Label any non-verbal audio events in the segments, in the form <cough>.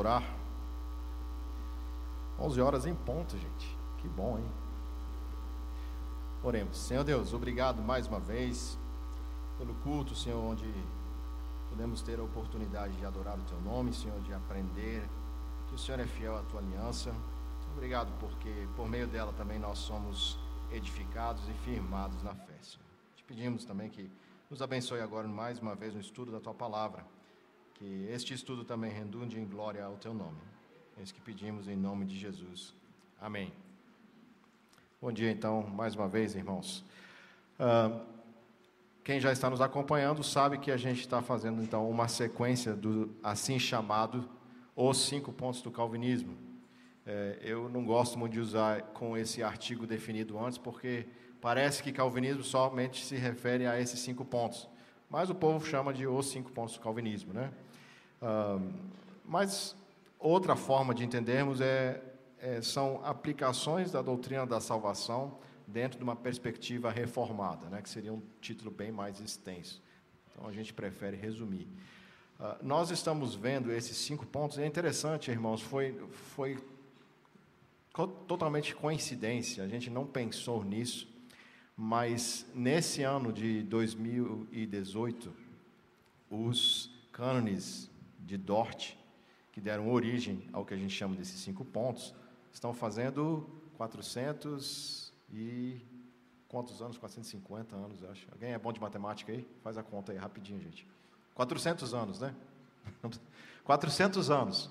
orar. 11 horas em ponto, gente. Que bom, hein? Oremos. Senhor Deus, obrigado mais uma vez pelo culto, Senhor, onde podemos ter a oportunidade de adorar o Teu nome, Senhor, de aprender que o Senhor é fiel à Tua aliança. Obrigado porque por meio dela também nós somos edificados e firmados na fé, Senhor. Te pedimos também que nos abençoe agora mais uma vez no estudo da Tua palavra. Que este estudo também redunde em glória ao Teu nome. É isso que pedimos em nome de Jesus. Amém. Bom dia, então, mais uma vez, irmãos. Uh, quem já está nos acompanhando sabe que a gente está fazendo, então, uma sequência do assim chamado Os Cinco Pontos do Calvinismo. É, eu não gosto muito de usar com esse artigo definido antes, porque parece que calvinismo somente se refere a esses cinco pontos. Mas o povo chama de os cinco pontos do calvinismo, né? Mas outra forma de entendermos é é, são aplicações da doutrina da salvação dentro de uma perspectiva reformada, né, que seria um título bem mais extenso. Então a gente prefere resumir. Uh, nós estamos vendo esses cinco pontos, é interessante, irmãos, foi, foi totalmente coincidência, a gente não pensou nisso, mas nesse ano de 2018, os cânones de Dort, que deram origem ao que a gente chama desses cinco pontos, estão fazendo 400 e quantos anos? 450 anos, acho. Alguém é bom de matemática aí? Faz a conta aí rapidinho, gente. 400 anos, né? <laughs> 400 anos.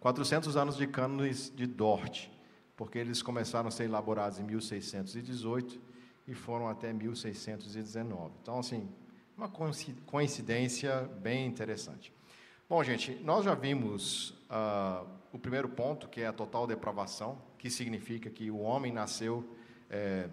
400 anos de cânones de Dort, porque eles começaram a ser elaborados em 1618 e foram até 1619. Então, assim, uma coincidência bem interessante. Bom, gente, nós já vimos uh, o primeiro ponto, que é a total depravação, que significa que o homem nasceu é,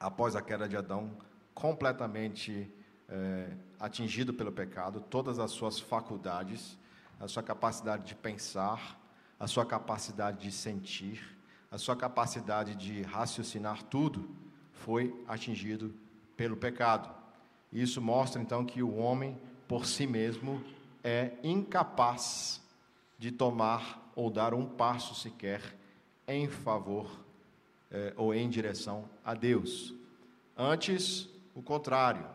após a queda de Adão completamente é, atingido pelo pecado, todas as suas faculdades, a sua capacidade de pensar, a sua capacidade de sentir, a sua capacidade de raciocinar, tudo foi atingido pelo pecado. Isso mostra então que o homem, por si mesmo, é incapaz de tomar ou dar um passo sequer em favor é, ou em direção a Deus. Antes, o contrário.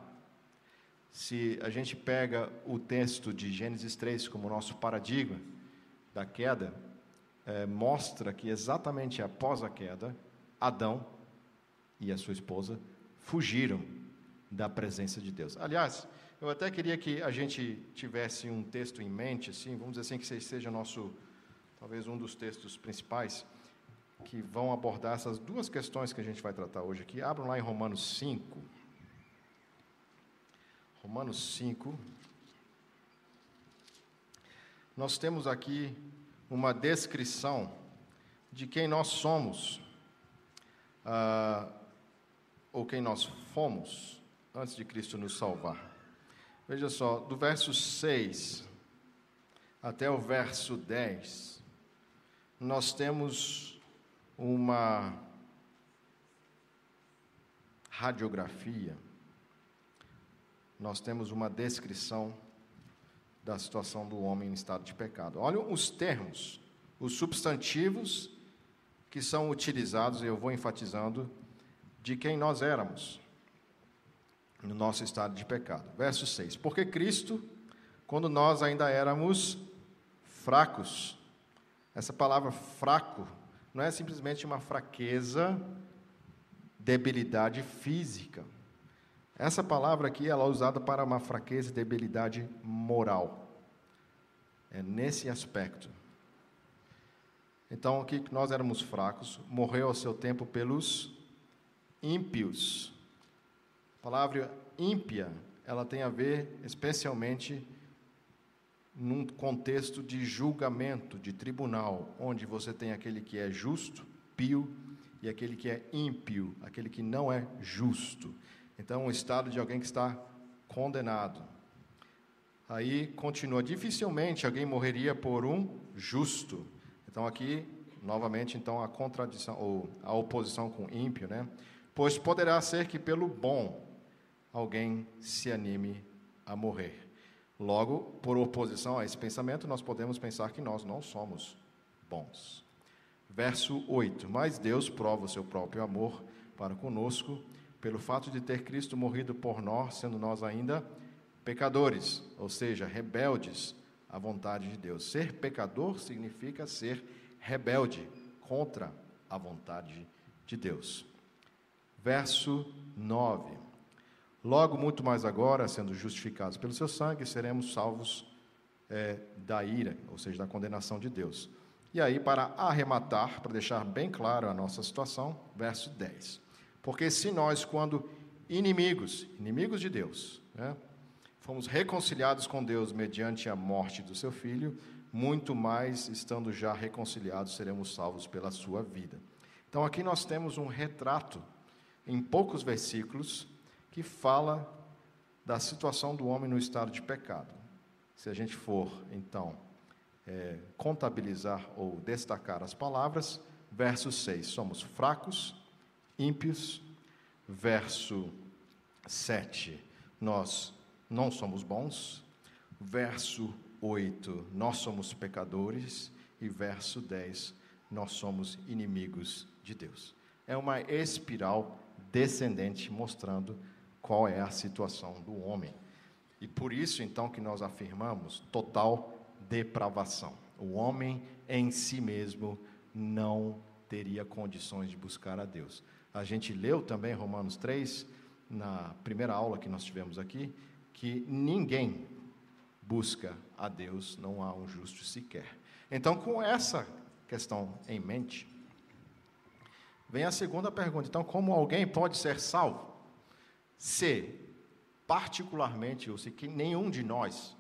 Se a gente pega o texto de Gênesis 3 como nosso paradigma da queda, é, mostra que exatamente após a queda, Adão e a sua esposa fugiram da presença de Deus. Aliás, eu até queria que a gente tivesse um texto em mente, assim, vamos dizer assim, que seja nosso, talvez um dos textos principais, que vão abordar essas duas questões que a gente vai tratar hoje aqui. Abram lá em Romanos 5. Romanos 5. Nós temos aqui uma descrição de quem nós somos, uh, ou quem nós fomos, antes de Cristo nos salvar. Veja só, do verso 6 até o verso 10, nós temos uma radiografia, nós temos uma descrição da situação do homem em estado de pecado. Olha os termos, os substantivos que são utilizados, eu vou enfatizando, de quem nós éramos no nosso estado de pecado. Verso 6: Porque Cristo, quando nós ainda éramos fracos, essa palavra fraco não é simplesmente uma fraqueza, debilidade física. Essa palavra aqui ela é usada para uma fraqueza e debilidade moral. É nesse aspecto. Então, aqui nós éramos fracos, morreu ao seu tempo pelos ímpios a palavra ímpia, ela tem a ver especialmente num contexto de julgamento, de tribunal, onde você tem aquele que é justo, pio, e aquele que é ímpio, aquele que não é justo. Então, o estado de alguém que está condenado. Aí continua, dificilmente alguém morreria por um justo. Então aqui, novamente, então a contradição ou a oposição com ímpio, né? Pois poderá ser que pelo bom alguém se anime a morrer. Logo, por oposição a esse pensamento, nós podemos pensar que nós não somos bons. Verso 8: Mas Deus prova o seu próprio amor para conosco, pelo fato de ter Cristo morrido por nós, sendo nós ainda pecadores, ou seja, rebeldes à vontade de Deus. Ser pecador significa ser rebelde contra a vontade de Deus. Verso 9: Logo, muito mais agora, sendo justificados pelo seu sangue, seremos salvos é, da ira, ou seja, da condenação de Deus. E aí, para arrematar, para deixar bem claro a nossa situação, verso 10. Porque se nós, quando inimigos, inimigos de Deus, né, fomos reconciliados com Deus mediante a morte do seu filho, muito mais, estando já reconciliados, seremos salvos pela sua vida. Então, aqui nós temos um retrato, em poucos versículos, que fala da situação do homem no estado de pecado. Se a gente for, então, é, contabilizar ou destacar as palavras, verso 6, somos fracos, ímpios, verso 7, nós não somos bons, verso 8, nós somos pecadores, e verso 10, nós somos inimigos de Deus. É uma espiral descendente mostrando qual é a situação do homem. E por isso, então, que nós afirmamos total depravação. O homem em si mesmo não teria condições de buscar a Deus. A gente leu também Romanos 3, na primeira aula que nós tivemos aqui, que ninguém busca a Deus, não há um justo sequer. Então, com essa questão em mente, vem a segunda pergunta. Então, como alguém pode ser salvo se, particularmente, ou se que nenhum de nós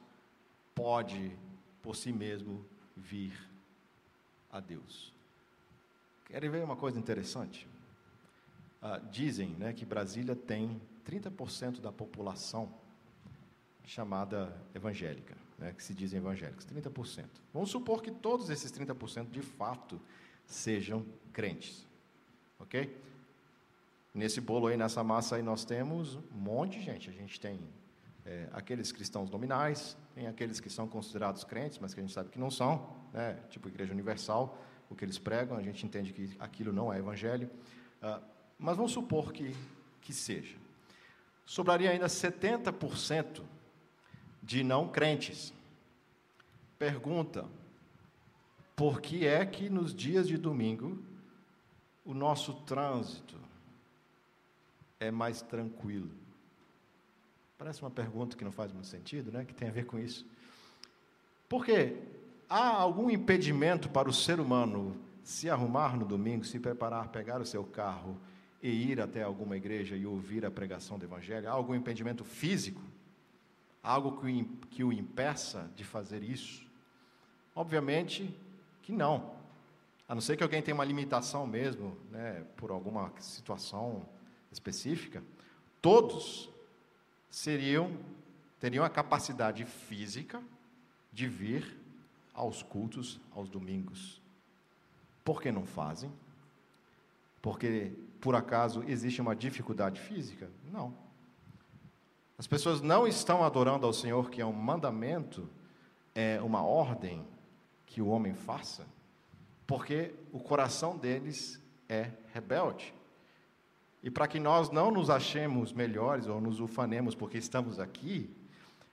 pode, por si mesmo, vir a Deus? Querem ver uma coisa interessante? Ah, dizem né, que Brasília tem 30% da população chamada evangélica, né, que se dizem evangélicos, 30%. Vamos supor que todos esses 30% de fato sejam crentes, ok? Nesse bolo aí, nessa massa aí, nós temos um monte de gente. A gente tem é, aqueles cristãos nominais, tem aqueles que são considerados crentes, mas que a gente sabe que não são, né, tipo Igreja Universal, o que eles pregam, a gente entende que aquilo não é evangelho. Uh, mas vamos supor que, que seja. Sobraria ainda 70% de não crentes. Pergunta: por que é que nos dias de domingo o nosso trânsito é mais tranquilo? Parece uma pergunta que não faz muito sentido, né? Que tem a ver com isso. Porque há algum impedimento para o ser humano se arrumar no domingo, se preparar, pegar o seu carro e ir até alguma igreja e ouvir a pregação do Evangelho? Há algum impedimento físico? algo que, que o impeça de fazer isso? Obviamente que não. A não ser que alguém tenha uma limitação mesmo, né, por alguma situação específica, todos seriam teriam a capacidade física de vir aos cultos aos domingos. Por que não fazem? Porque por acaso existe uma dificuldade física? Não. As pessoas não estão adorando ao Senhor, que é um mandamento, é uma ordem que o homem faça, porque o coração deles é rebelde. E para que nós não nos achemos melhores ou nos ufanemos porque estamos aqui,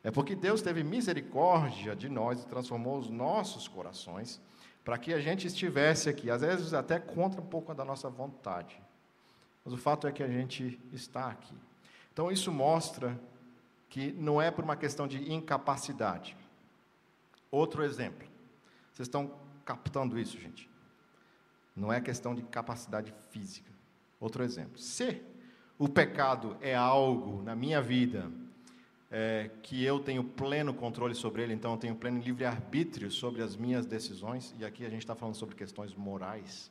é porque Deus teve misericórdia de nós e transformou os nossos corações para que a gente estivesse aqui, às vezes até contra um pouco da nossa vontade. Mas o fato é que a gente está aqui. Então isso mostra que não é por uma questão de incapacidade. Outro exemplo. Vocês estão captando isso, gente? Não é questão de capacidade física. Outro exemplo. Se o pecado é algo na minha vida é, que eu tenho pleno controle sobre ele, então eu tenho pleno livre-arbítrio sobre as minhas decisões, e aqui a gente está falando sobre questões morais,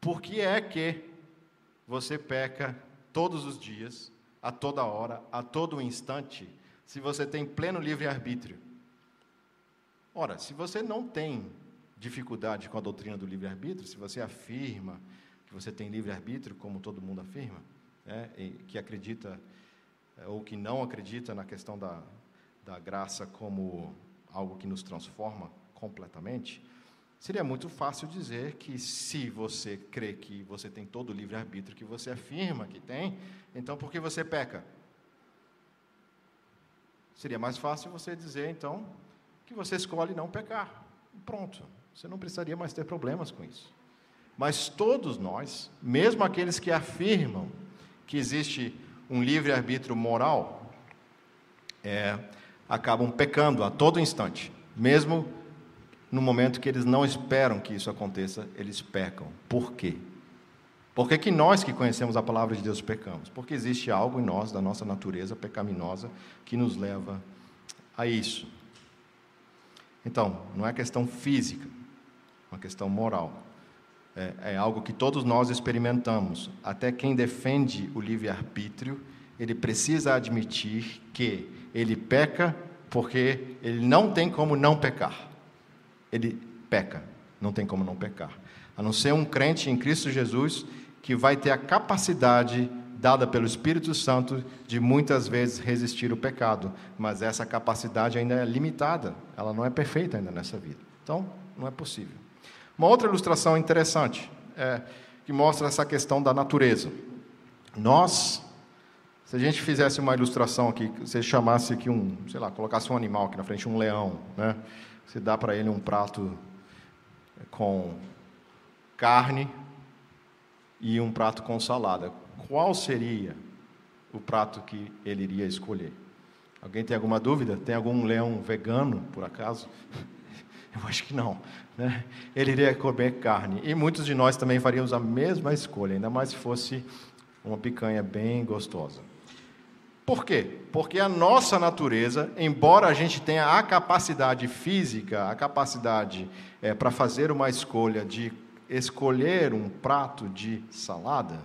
por que é que você peca todos os dias a toda hora, a todo instante, se você tem pleno livre-arbítrio? Ora, se você não tem dificuldade com a doutrina do livre-arbítrio, se você afirma que você tem livre-arbítrio, como todo mundo afirma, né, que acredita é, ou que não acredita na questão da, da graça como algo que nos transforma completamente, seria muito fácil dizer que se você crê que você tem todo o livre-arbítrio que você afirma que tem, então por que você peca? Seria mais fácil você dizer, então, que você escolhe não pecar. Pronto. Você não precisaria mais ter problemas com isso. Mas todos nós, mesmo aqueles que afirmam que existe um livre-arbítrio moral, é, acabam pecando a todo instante. Mesmo no momento que eles não esperam que isso aconteça, eles pecam. Por quê? Por que, que nós que conhecemos a palavra de Deus pecamos? Porque existe algo em nós, da nossa natureza pecaminosa, que nos leva a isso. Então, não é questão física, é uma questão moral. É, é algo que todos nós experimentamos. Até quem defende o livre-arbítrio, ele precisa admitir que ele peca porque ele não tem como não pecar. Ele peca, não tem como não pecar. A não ser um crente em Cristo Jesus que vai ter a capacidade dada pelo Espírito Santo de muitas vezes resistir o pecado, mas essa capacidade ainda é limitada, ela não é perfeita ainda nessa vida. Então, não é possível. Uma outra ilustração interessante é, que mostra essa questão da natureza. Nós, se a gente fizesse uma ilustração aqui, você chamasse aqui um, sei lá, colocasse um animal aqui na frente, um leão, né? Você dá para ele um prato com carne, e um prato com salada. Qual seria o prato que ele iria escolher? Alguém tem alguma dúvida? Tem algum leão vegano, por acaso? Eu acho que não. Né? Ele iria comer carne. E muitos de nós também faríamos a mesma escolha, ainda mais se fosse uma picanha bem gostosa. Por quê? Porque a nossa natureza, embora a gente tenha a capacidade física, a capacidade é, para fazer uma escolha de escolher um prato de salada,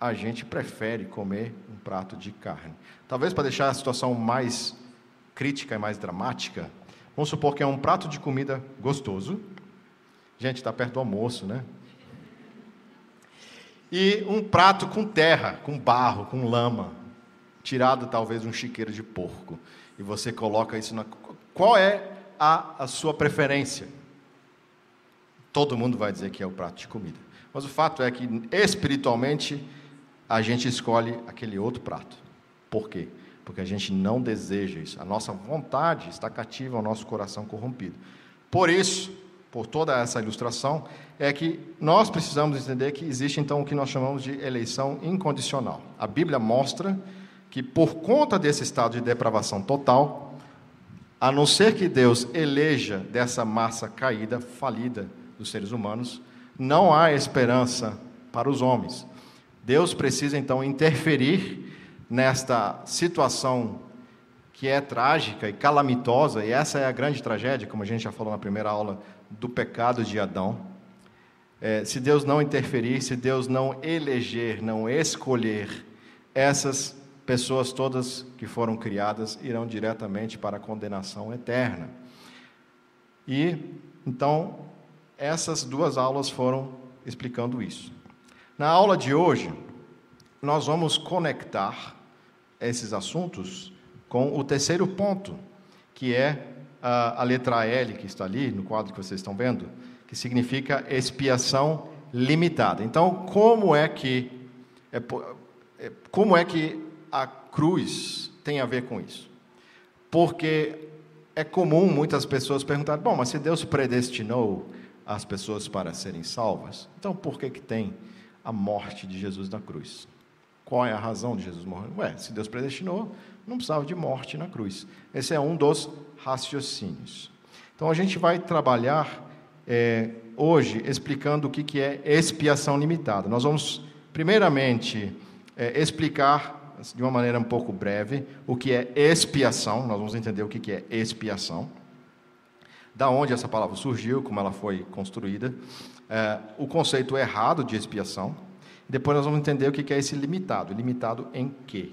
a gente prefere comer um prato de carne. Talvez para deixar a situação mais crítica e mais dramática, vamos supor que é um prato de comida gostoso. Gente, está perto do almoço, né? E um prato com terra, com barro, com lama, tirado talvez de um chiqueiro de porco. E você coloca isso na. Qual é a, a sua preferência? todo mundo vai dizer que é o prato de comida. Mas o fato é que, espiritualmente, a gente escolhe aquele outro prato. Por quê? Porque a gente não deseja isso. A nossa vontade está cativa ao nosso coração corrompido. Por isso, por toda essa ilustração, é que nós precisamos entender que existe então o que nós chamamos de eleição incondicional. A Bíblia mostra que, por conta desse estado de depravação total, a não ser que Deus eleja dessa massa caída, falida, dos seres humanos, não há esperança para os homens. Deus precisa então interferir nesta situação que é trágica e calamitosa, e essa é a grande tragédia, como a gente já falou na primeira aula, do pecado de Adão. É, se Deus não interferir, se Deus não eleger, não escolher, essas pessoas todas que foram criadas irão diretamente para a condenação eterna. E então essas duas aulas foram explicando isso. Na aula de hoje, nós vamos conectar esses assuntos com o terceiro ponto, que é a, a, letra L que está ali no quadro que vocês estão vendo, que significa expiação limitada. Então, como é que é, é, como é que a cruz tem a ver com isso? Porque é comum muitas pessoas perguntarem: bom, mas se Deus predestinou as pessoas para serem salvas. Então, por que, que tem a morte de Jesus na cruz? Qual é a razão de Jesus morrer? Ué, se Deus predestinou, não precisava de morte na cruz. Esse é um dos raciocínios. Então, a gente vai trabalhar é, hoje explicando o que, que é expiação limitada. Nós vamos, primeiramente, é, explicar de uma maneira um pouco breve o que é expiação. Nós vamos entender o que, que é expiação da onde essa palavra surgiu, como ela foi construída, é, o conceito errado de expiação. Depois nós vamos entender o que é esse limitado. Limitado em quê?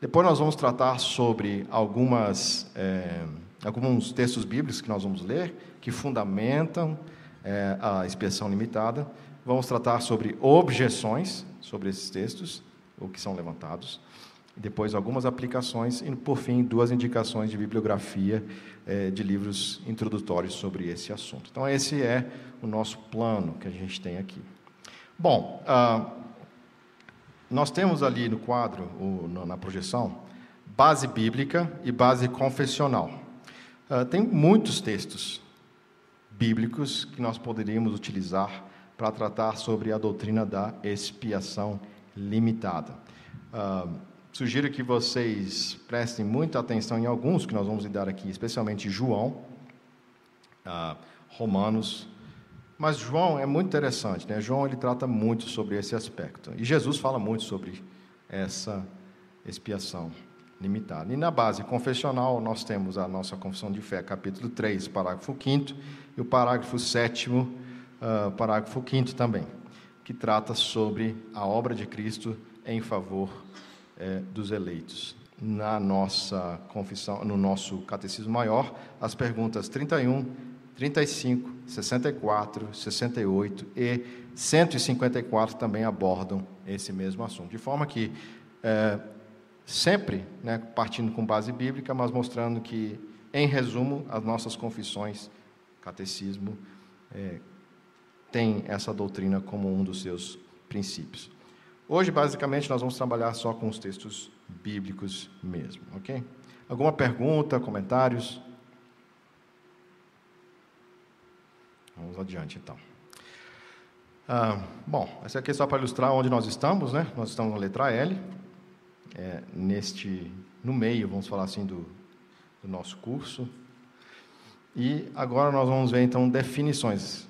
Depois nós vamos tratar sobre algumas, é, alguns textos bíblicos que nós vamos ler, que fundamentam é, a expiação limitada. Vamos tratar sobre objeções sobre esses textos, o que são levantados. depois algumas aplicações e, por fim, duas indicações de bibliografia eh, de livros introdutórios sobre esse assunto. Então, esse é o nosso plano que a gente tem aqui. Bom, ah, nós temos ali no quadro, na projeção, base bíblica e base confessional. Ah, tem muitos textos bíblicos que nós poderíamos utilizar para tratar sobre a doutrina da expiação limitada. Uh, sugiro que vocês prestem muita atenção em alguns que nós vamos lidar aqui, especialmente João, uh, Romanos. Mas João é muito interessante, né? João ele trata muito sobre esse aspecto. E Jesus fala muito sobre essa expiação limitada. E na base confessional, nós temos a nossa Confissão de Fé, capítulo 3, parágrafo 5 e o parágrafo 7, uh, ah, parágrafo 5 também, que trata sobre a obra de Cristo em favor é, dos eleitos. Na nossa confissão, no nosso catecismo maior, as perguntas 31, 35, 64, 68 e 154 também abordam esse mesmo assunto. De forma que, é, sempre né, partindo com base bíblica, mas mostrando que, em resumo, as nossas confissões, catecismo, é, tem essa doutrina como um dos seus princípios. Hoje, basicamente, nós vamos trabalhar só com os textos bíblicos mesmo, ok? Alguma pergunta, comentários? Vamos adiante, então. Ah, bom, essa aqui é só para ilustrar onde nós estamos, né? Nós estamos na letra L, é, neste, no meio, vamos falar assim, do, do nosso curso. E agora nós vamos ver, então, definições.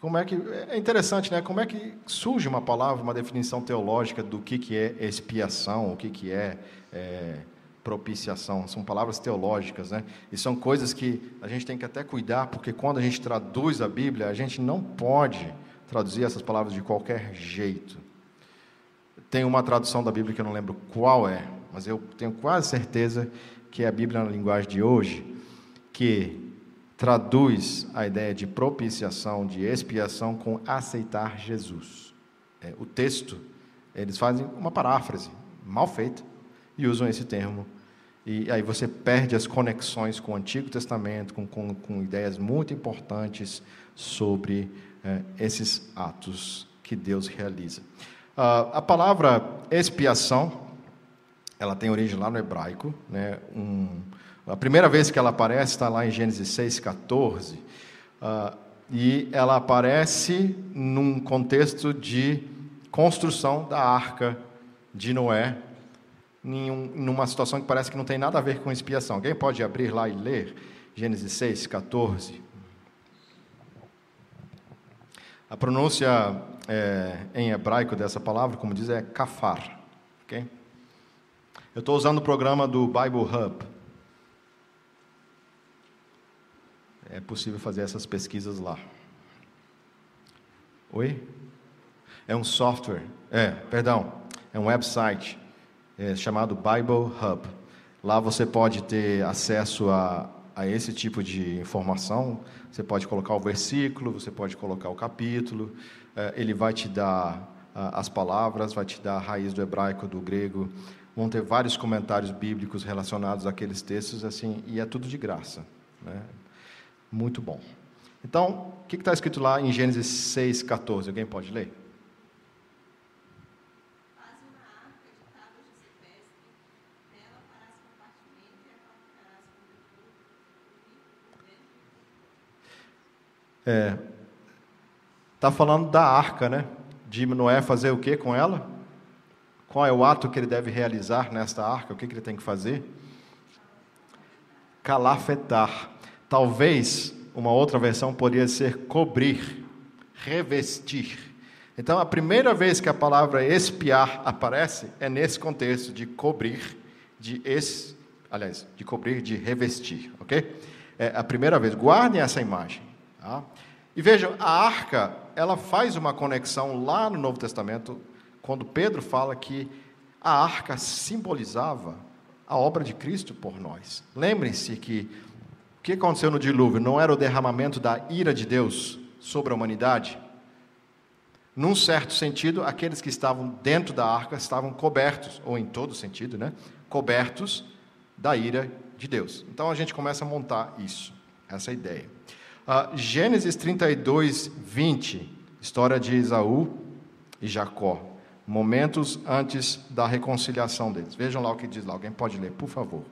Como é que é interessante, né? Como é que surge uma palavra, uma definição teológica do que que é expiação, o que que é, é propiciação? São palavras teológicas, né? E são coisas que a gente tem que até cuidar, porque quando a gente traduz a Bíblia, a gente não pode traduzir essas palavras de qualquer jeito. Tem uma tradução da Bíblia que eu não lembro qual é, mas eu tenho quase certeza que é a Bíblia na linguagem de hoje, que traduz a ideia de propiciação, de expiação, com aceitar Jesus. É, o texto, eles fazem uma paráfrase mal feita e usam esse termo. E aí você perde as conexões com o Antigo Testamento, com, com, com ideias muito importantes sobre é, esses atos que Deus realiza. Uh, a palavra expiação, ela tem origem lá no hebraico, né, um, a primeira vez que ela aparece está lá em Gênesis 6,14. Uh, ah, e ela aparece num contexto de construção da arca de Noé, em um, numa situação que parece que não tem nada a ver com expiação. Alguém pode abrir lá e ler Gênesis 6, 14? A pronúncia é, em hebraico dessa palavra, como diz, é kafar. Okay? Eu estou usando o programa do Bible Hub. é possível fazer essas pesquisas lá. Oi? É um software, é, perdão, é um website é, chamado Bible Hub. Lá você pode ter acesso a, a esse tipo de informação. Você pode colocar o versículo, você pode colocar o capítulo. É, ele vai te dar as palavras, vai te dar a raiz do hebraico, do grego. Vão ter vários comentários bíblicos relacionados àqueles textos, assim, e é tudo de graça. Né? Muito bom. Então, o que está escrito lá em Gênesis 6,14? Alguém pode ler? É, está falando da arca, né? De Noé fazer o que com ela? Qual é o ato que ele deve realizar nesta arca? O que, que ele tem que fazer? Calafetar. Talvez uma outra versão poderia ser cobrir, revestir. Então, a primeira vez que a palavra espiar aparece é nesse contexto de cobrir, de es, aliás, de cobrir, de revestir, ok? É a primeira vez. Guardem essa imagem. Tá? E vejam, a arca, ela faz uma conexão lá no Novo Testamento, quando Pedro fala que a arca simbolizava a obra de Cristo por nós. Lembrem-se que o que aconteceu no dilúvio? Não era o derramamento da ira de Deus sobre a humanidade? Num certo sentido, aqueles que estavam dentro da arca estavam cobertos, ou em todo sentido, né? Cobertos da ira de Deus. Então a gente começa a montar isso, essa ideia. Gênesis 32, 20, história de Esaú e Jacó, momentos antes da reconciliação deles. Vejam lá o que diz lá, alguém pode ler, por favor.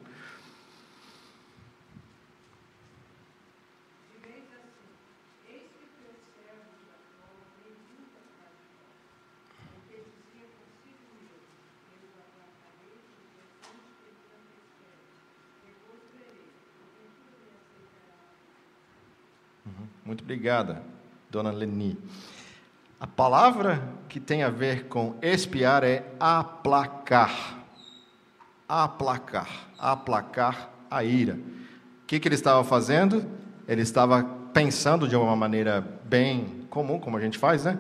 Muito obrigada, dona Leni. A palavra que tem a ver com espiar é aplacar. Aplacar. Aplacar a ira. O que, que ele estava fazendo? Ele estava pensando de uma maneira bem comum, como a gente faz, né?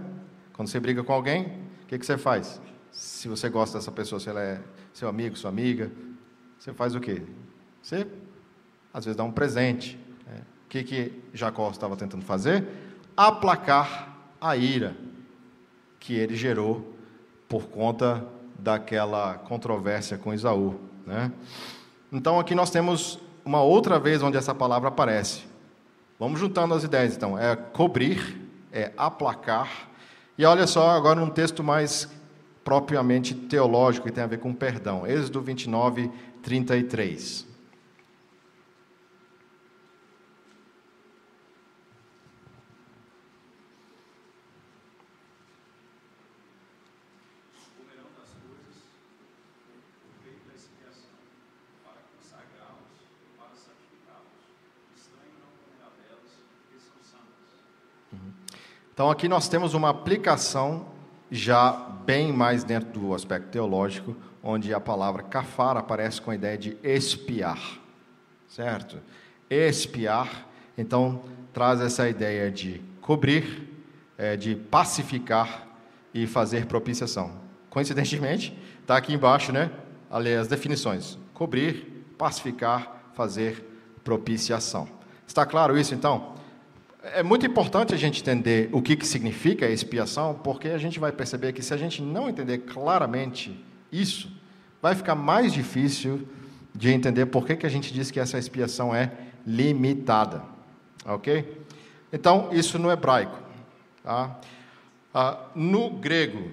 Quando você briga com alguém, o que, que você faz? Se você gosta dessa pessoa, se ela é seu amigo, sua amiga, você faz o quê? Você, às vezes, dá um presente, o que, que Jacó estava tentando fazer? Aplacar a ira que ele gerou por conta daquela controvérsia com Isaú. Né? Então aqui nós temos uma outra vez onde essa palavra aparece. Vamos juntando as ideias então. É cobrir, é aplacar. E olha só agora um texto mais propriamente teológico que tem a ver com perdão. Êxodo 29, 33. Então aqui nós temos uma aplicação já bem mais dentro do aspecto teológico, onde a palavra kafar aparece com a ideia de espiar, certo? Espiar, então traz essa ideia de cobrir, é, de pacificar e fazer propiciação. Coincidentemente, está aqui embaixo, né? Ali as definições: cobrir, pacificar, fazer propiciação. Está claro isso então? É muito importante a gente entender o que, que significa expiação, porque a gente vai perceber que se a gente não entender claramente isso, vai ficar mais difícil de entender por que, que a gente diz que essa expiação é limitada. Ok? Então, isso no hebraico. Tá? Ah, no grego,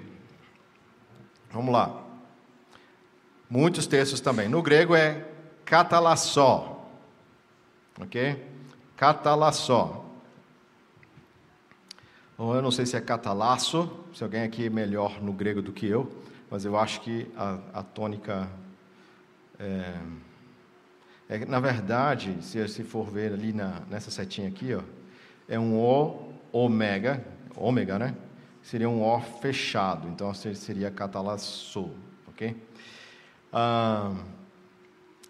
vamos lá. Muitos textos também. No grego é catalassó. Ok? Catalassó. Ou eu não sei se é catalasso, se alguém aqui é melhor no grego do que eu, mas eu acho que a, a tônica. É, é, na verdade, se, se for ver ali na, nessa setinha aqui, ó, é um O ômega, ômega, né? Seria um O fechado, então seria catalasso, ok? Ah,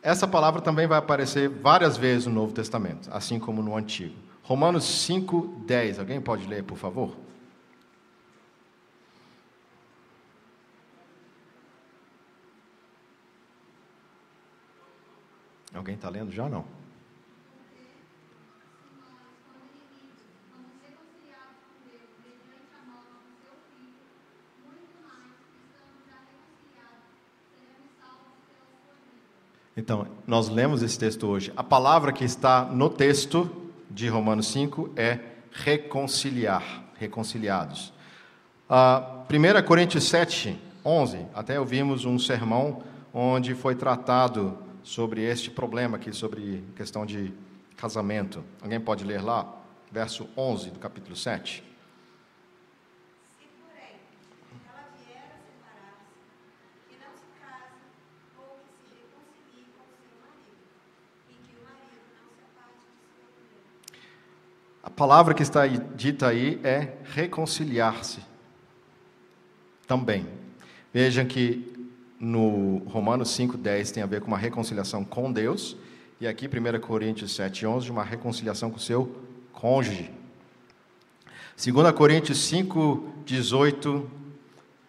essa palavra também vai aparecer várias vezes no Novo Testamento, assim como no Antigo. Romanos 5, 10. Alguém pode ler, por favor? Alguém está lendo já? Não. Então, nós lemos esse texto hoje. A palavra que está no texto de Romanos 5 é reconciliar, reconciliados. Uh, 1 Coríntios 7, 11, até ouvimos um sermão onde foi tratado sobre este problema aqui, sobre questão de casamento. Alguém pode ler lá? Verso 11 do capítulo 7. Palavra que está dita aí é reconciliar-se. Também. Vejam que no Romanos 5,10 tem a ver com uma reconciliação com Deus, e aqui 1 Coríntios 7,11, uma reconciliação com o seu cônjuge. 2 Coríntios 5, 18 uh,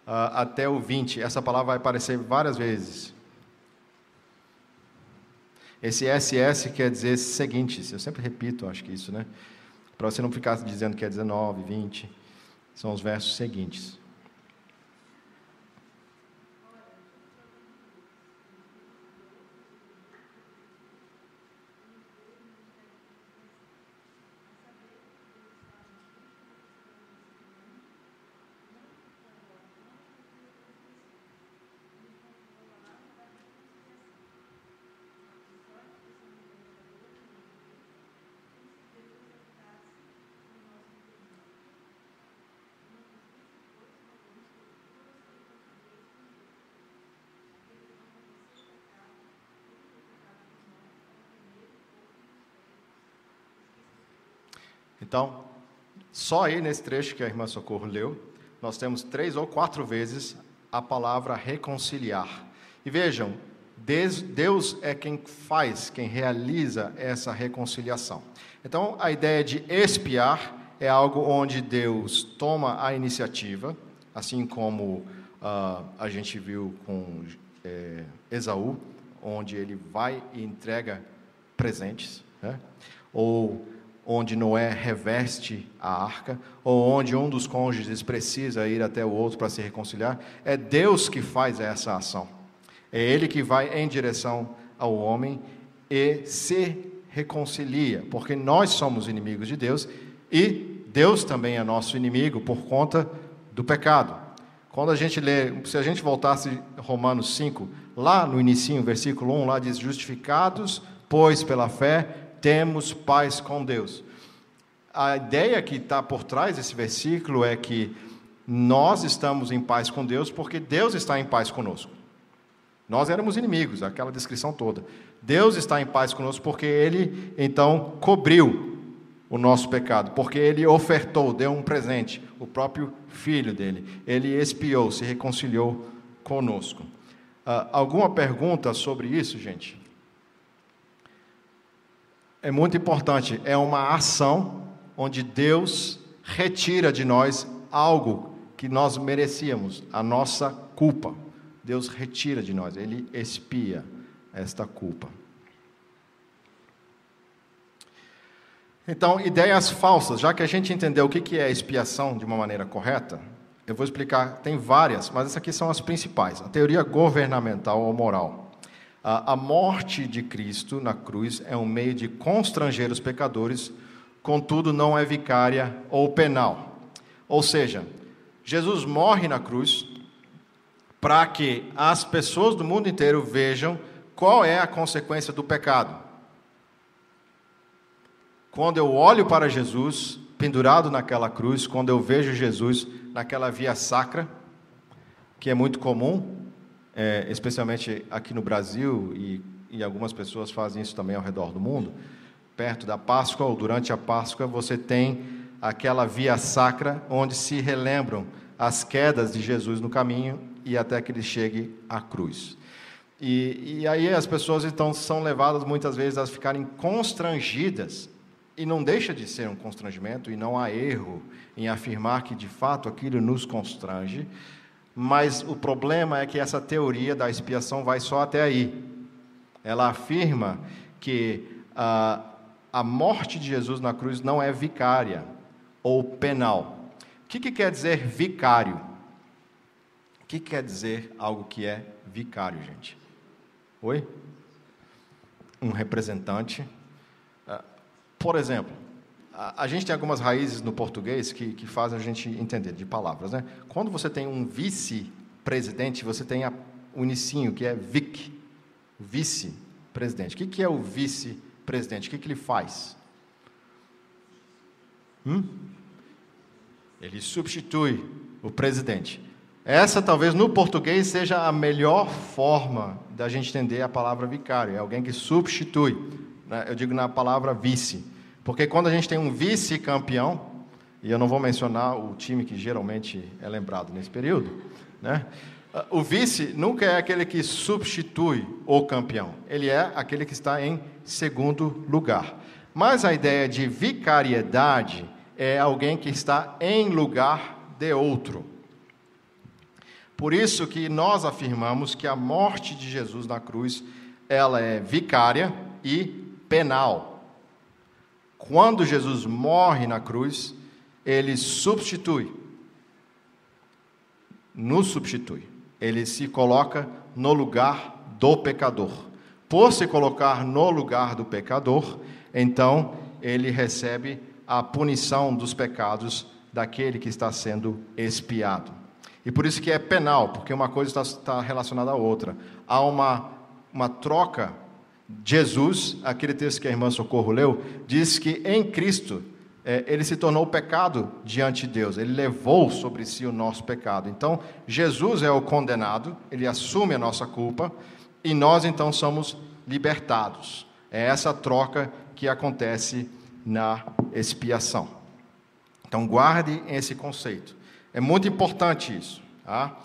até o 20, essa palavra vai aparecer várias vezes. Esse SS quer dizer seguinte, eu sempre repito, acho que isso, né? Para você não ficar dizendo que é 19, 20. São os versos seguintes. Então, só aí nesse trecho que a irmã Socorro leu, nós temos três ou quatro vezes a palavra reconciliar. E vejam, Deus é quem faz, quem realiza essa reconciliação. Então, a ideia de expiar é algo onde Deus toma a iniciativa, assim como uh, a gente viu com é, Esaú, onde ele vai e entrega presentes, né? ou onde Noé reveste a arca, ou onde um dos cônjuges precisa ir até o outro para se reconciliar, é Deus que faz essa ação. É Ele que vai em direção ao homem e se reconcilia, porque nós somos inimigos de Deus e Deus também é nosso inimigo por conta do pecado. Quando a gente lê, se a gente voltasse Romanos 5, lá no início, versículo 1, lá diz: Justificados, pois pela fé temos paz com Deus. A ideia que está por trás desse versículo é que nós estamos em paz com Deus porque Deus está em paz conosco. Nós éramos inimigos, aquela descrição toda. Deus está em paz conosco porque Ele, então, cobriu o nosso pecado, porque Ele ofertou, deu um presente, o próprio Filho dele. Ele expiou, se reconciliou conosco. Uh, alguma pergunta sobre isso, gente? É muito importante, é uma ação onde Deus retira de nós algo que nós merecíamos, a nossa culpa. Deus retira de nós, Ele expia esta culpa. Então, ideias falsas, já que a gente entendeu o que é expiação de uma maneira correta, eu vou explicar, tem várias, mas essas aqui são as principais. A teoria governamental ou moral. A morte de Cristo na cruz é um meio de constranger os pecadores, contudo não é vicária ou penal. Ou seja, Jesus morre na cruz para que as pessoas do mundo inteiro vejam qual é a consequência do pecado. Quando eu olho para Jesus pendurado naquela cruz, quando eu vejo Jesus naquela via sacra, que é muito comum, é, especialmente aqui no Brasil, e, e algumas pessoas fazem isso também ao redor do mundo, perto da Páscoa ou durante a Páscoa, você tem aquela via sacra onde se relembram as quedas de Jesus no caminho e até que ele chegue à cruz. E, e aí as pessoas então são levadas muitas vezes a ficarem constrangidas, e não deixa de ser um constrangimento, e não há erro em afirmar que de fato aquilo nos constrange, mas o problema é que essa teoria da expiação vai só até aí. Ela afirma que a, a morte de Jesus na cruz não é vicária ou penal. O que, que quer dizer vicário? O que quer dizer algo que é vicário, gente? Oi? Um representante. Ah, por exemplo, a, gente tem algumas raízes no português que, que fazem a gente entender de palavras. Né? Quando você tem um vice-presidente, você tem a, o inicinho, que é vic, vice-presidente. O que, que é o vice-presidente? O que, que ele faz? Hum? Ele substitui o presidente. Essa talvez no português seja a melhor forma da gente entender a palavra vicário. É alguém que substitui. Né? Eu digo na palavra vice. Porque quando a gente tem um vice-campeão, e eu não vou mencionar o time que geralmente é lembrado nesse período, né? O vice nunca é aquele que substitui o campeão, ele é aquele que está em segundo lugar. Mas a ideia de vicariedade é alguém que está em lugar de outro. Por isso que nós afirmamos que a morte de Jesus na cruz, ela é vicária e penal. Quando Jesus morre na cruz, ele substitui nos substitui. Ele se coloca no lugar do pecador. Por se colocar no lugar do pecador, então ele recebe a punição dos pecados daquele que está sendo expiado. E por isso que é penal, porque uma coisa está, relacionada à outra. Há uma, uma troca. Jesus, aquele texto que a irmã Socorro leu, diz que em Cristo é, ele se tornou pecado diante de Deus, ele levou sobre si o nosso pecado. Então, Jesus é o condenado, ele assume a nossa culpa e nós então somos libertados. É essa troca que acontece na expiação. Então, guarde esse conceito. É muito importante isso. Tá?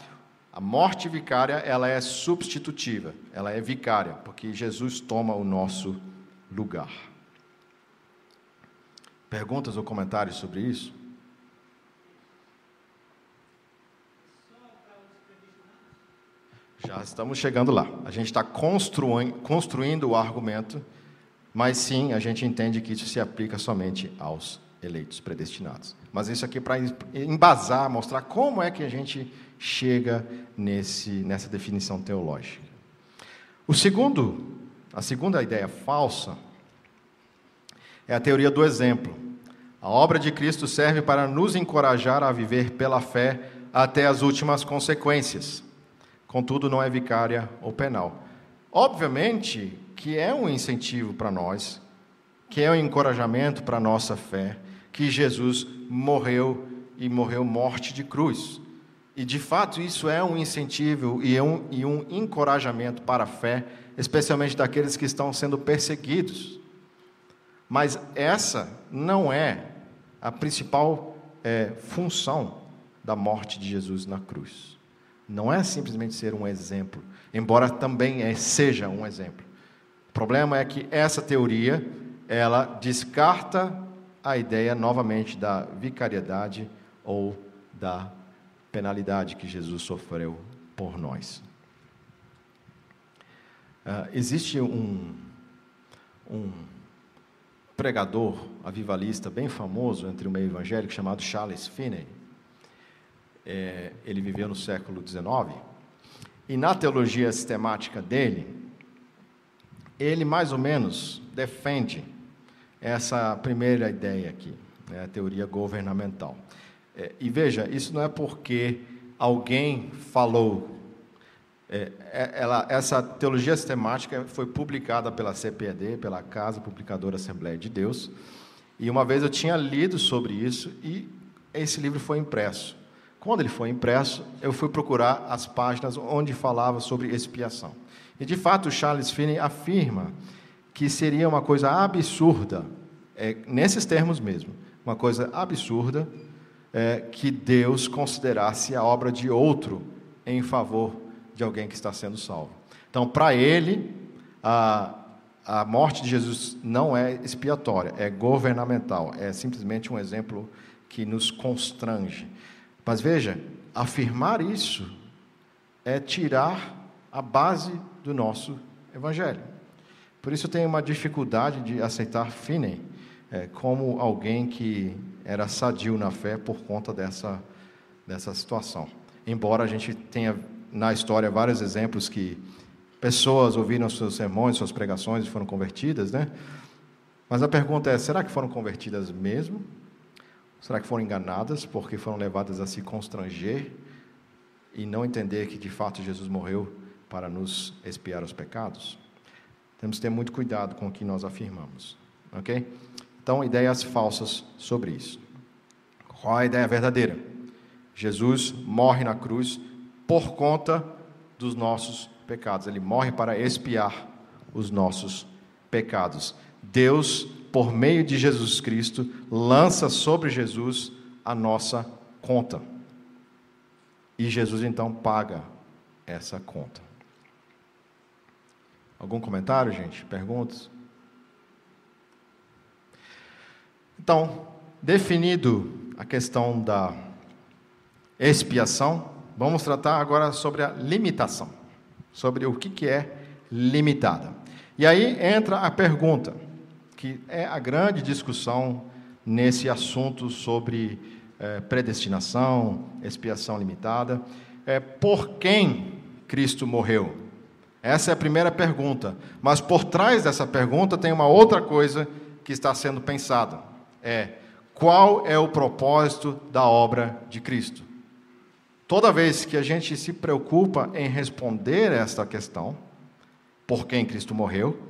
Morte vicária ela é substitutiva, ela é vicária, porque Jesus toma o nosso lugar. Perguntas ou comentários sobre isso? Já estamos chegando lá. A gente está construindo o argumento, mas sim, a gente entende que isso se aplica somente aos eleitos predestinados. Mas isso aqui é para embasar, mostrar como é que a gente chega nesse, nessa definição teológica. O segundo, a segunda ideia falsa é a teoria do exemplo. A obra de Cristo serve para nos encorajar a viver pela fé até as últimas consequências. Contudo, não é vicária ou penal. Obviamente que é um incentivo para nós, que é um encorajamento para a nossa fé, que Jesus morreu e morreu morte de cruz. E de fato isso é um incentivo e um, e um encorajamento para a fé, especialmente daqueles que estão sendo perseguidos. Mas essa não é a principal é, função da morte de Jesus na cruz. Não é simplesmente ser um exemplo, embora também é, seja um exemplo. O problema é que essa teoria ela descarta a ideia novamente da vicariedade ou da penalidade que Jesus sofreu por nós. Uh, existe um, um pregador avivalista bem famoso entre o meio evangélico chamado Charles Finney. É, ele viveu no século XIX e na teologia sistemática dele, ele mais ou menos defende essa primeira ideia aqui, né, a teoria governamental. É, e veja, isso não é porque alguém falou é, é, ela, essa teologia sistemática foi publicada pela CPD, pela Casa Publicadora Assembleia de Deus, e uma vez eu tinha lido sobre isso e esse livro foi impresso. Quando ele foi impresso, eu fui procurar as páginas onde falava sobre expiação. E de fato, Charles Finney afirma que seria uma coisa absurda, é, nesses termos mesmo, uma coisa absurda é, que Deus considerasse a obra de outro em favor de alguém que está sendo salvo. Então, para ele, a, a morte de Jesus não é expiatória, é governamental, é simplesmente um exemplo que nos constrange. Mas veja, afirmar isso é tirar a base do nosso evangelho. Por isso eu tenho uma dificuldade de aceitar Finney é, como alguém que era sadio na fé por conta dessa, dessa situação. Embora a gente tenha na história vários exemplos que pessoas ouviram seus sermões, suas pregações e foram convertidas, né? Mas a pergunta é: será que foram convertidas mesmo? Será que foram enganadas porque foram levadas a se constranger e não entender que de fato Jesus morreu para nos expiar os pecados? Temos que ter muito cuidado com o que nós afirmamos, ok? Então, ideias falsas sobre isso. Qual a ideia verdadeira? Jesus morre na cruz por conta dos nossos pecados. Ele morre para expiar os nossos pecados. Deus, por meio de Jesus Cristo, lança sobre Jesus a nossa conta. E Jesus então paga essa conta. Algum comentário, gente? Perguntas? Então, definido a questão da expiação, Vamos tratar agora sobre a limitação, sobre o que é limitada. E aí entra a pergunta, que é a grande discussão nesse assunto sobre é, predestinação, expiação limitada. é por quem Cristo morreu? Essa é a primeira pergunta. Mas por trás dessa pergunta tem uma outra coisa que está sendo pensada. É qual é o propósito da obra de Cristo? Toda vez que a gente se preocupa em responder esta questão, por quem Cristo morreu,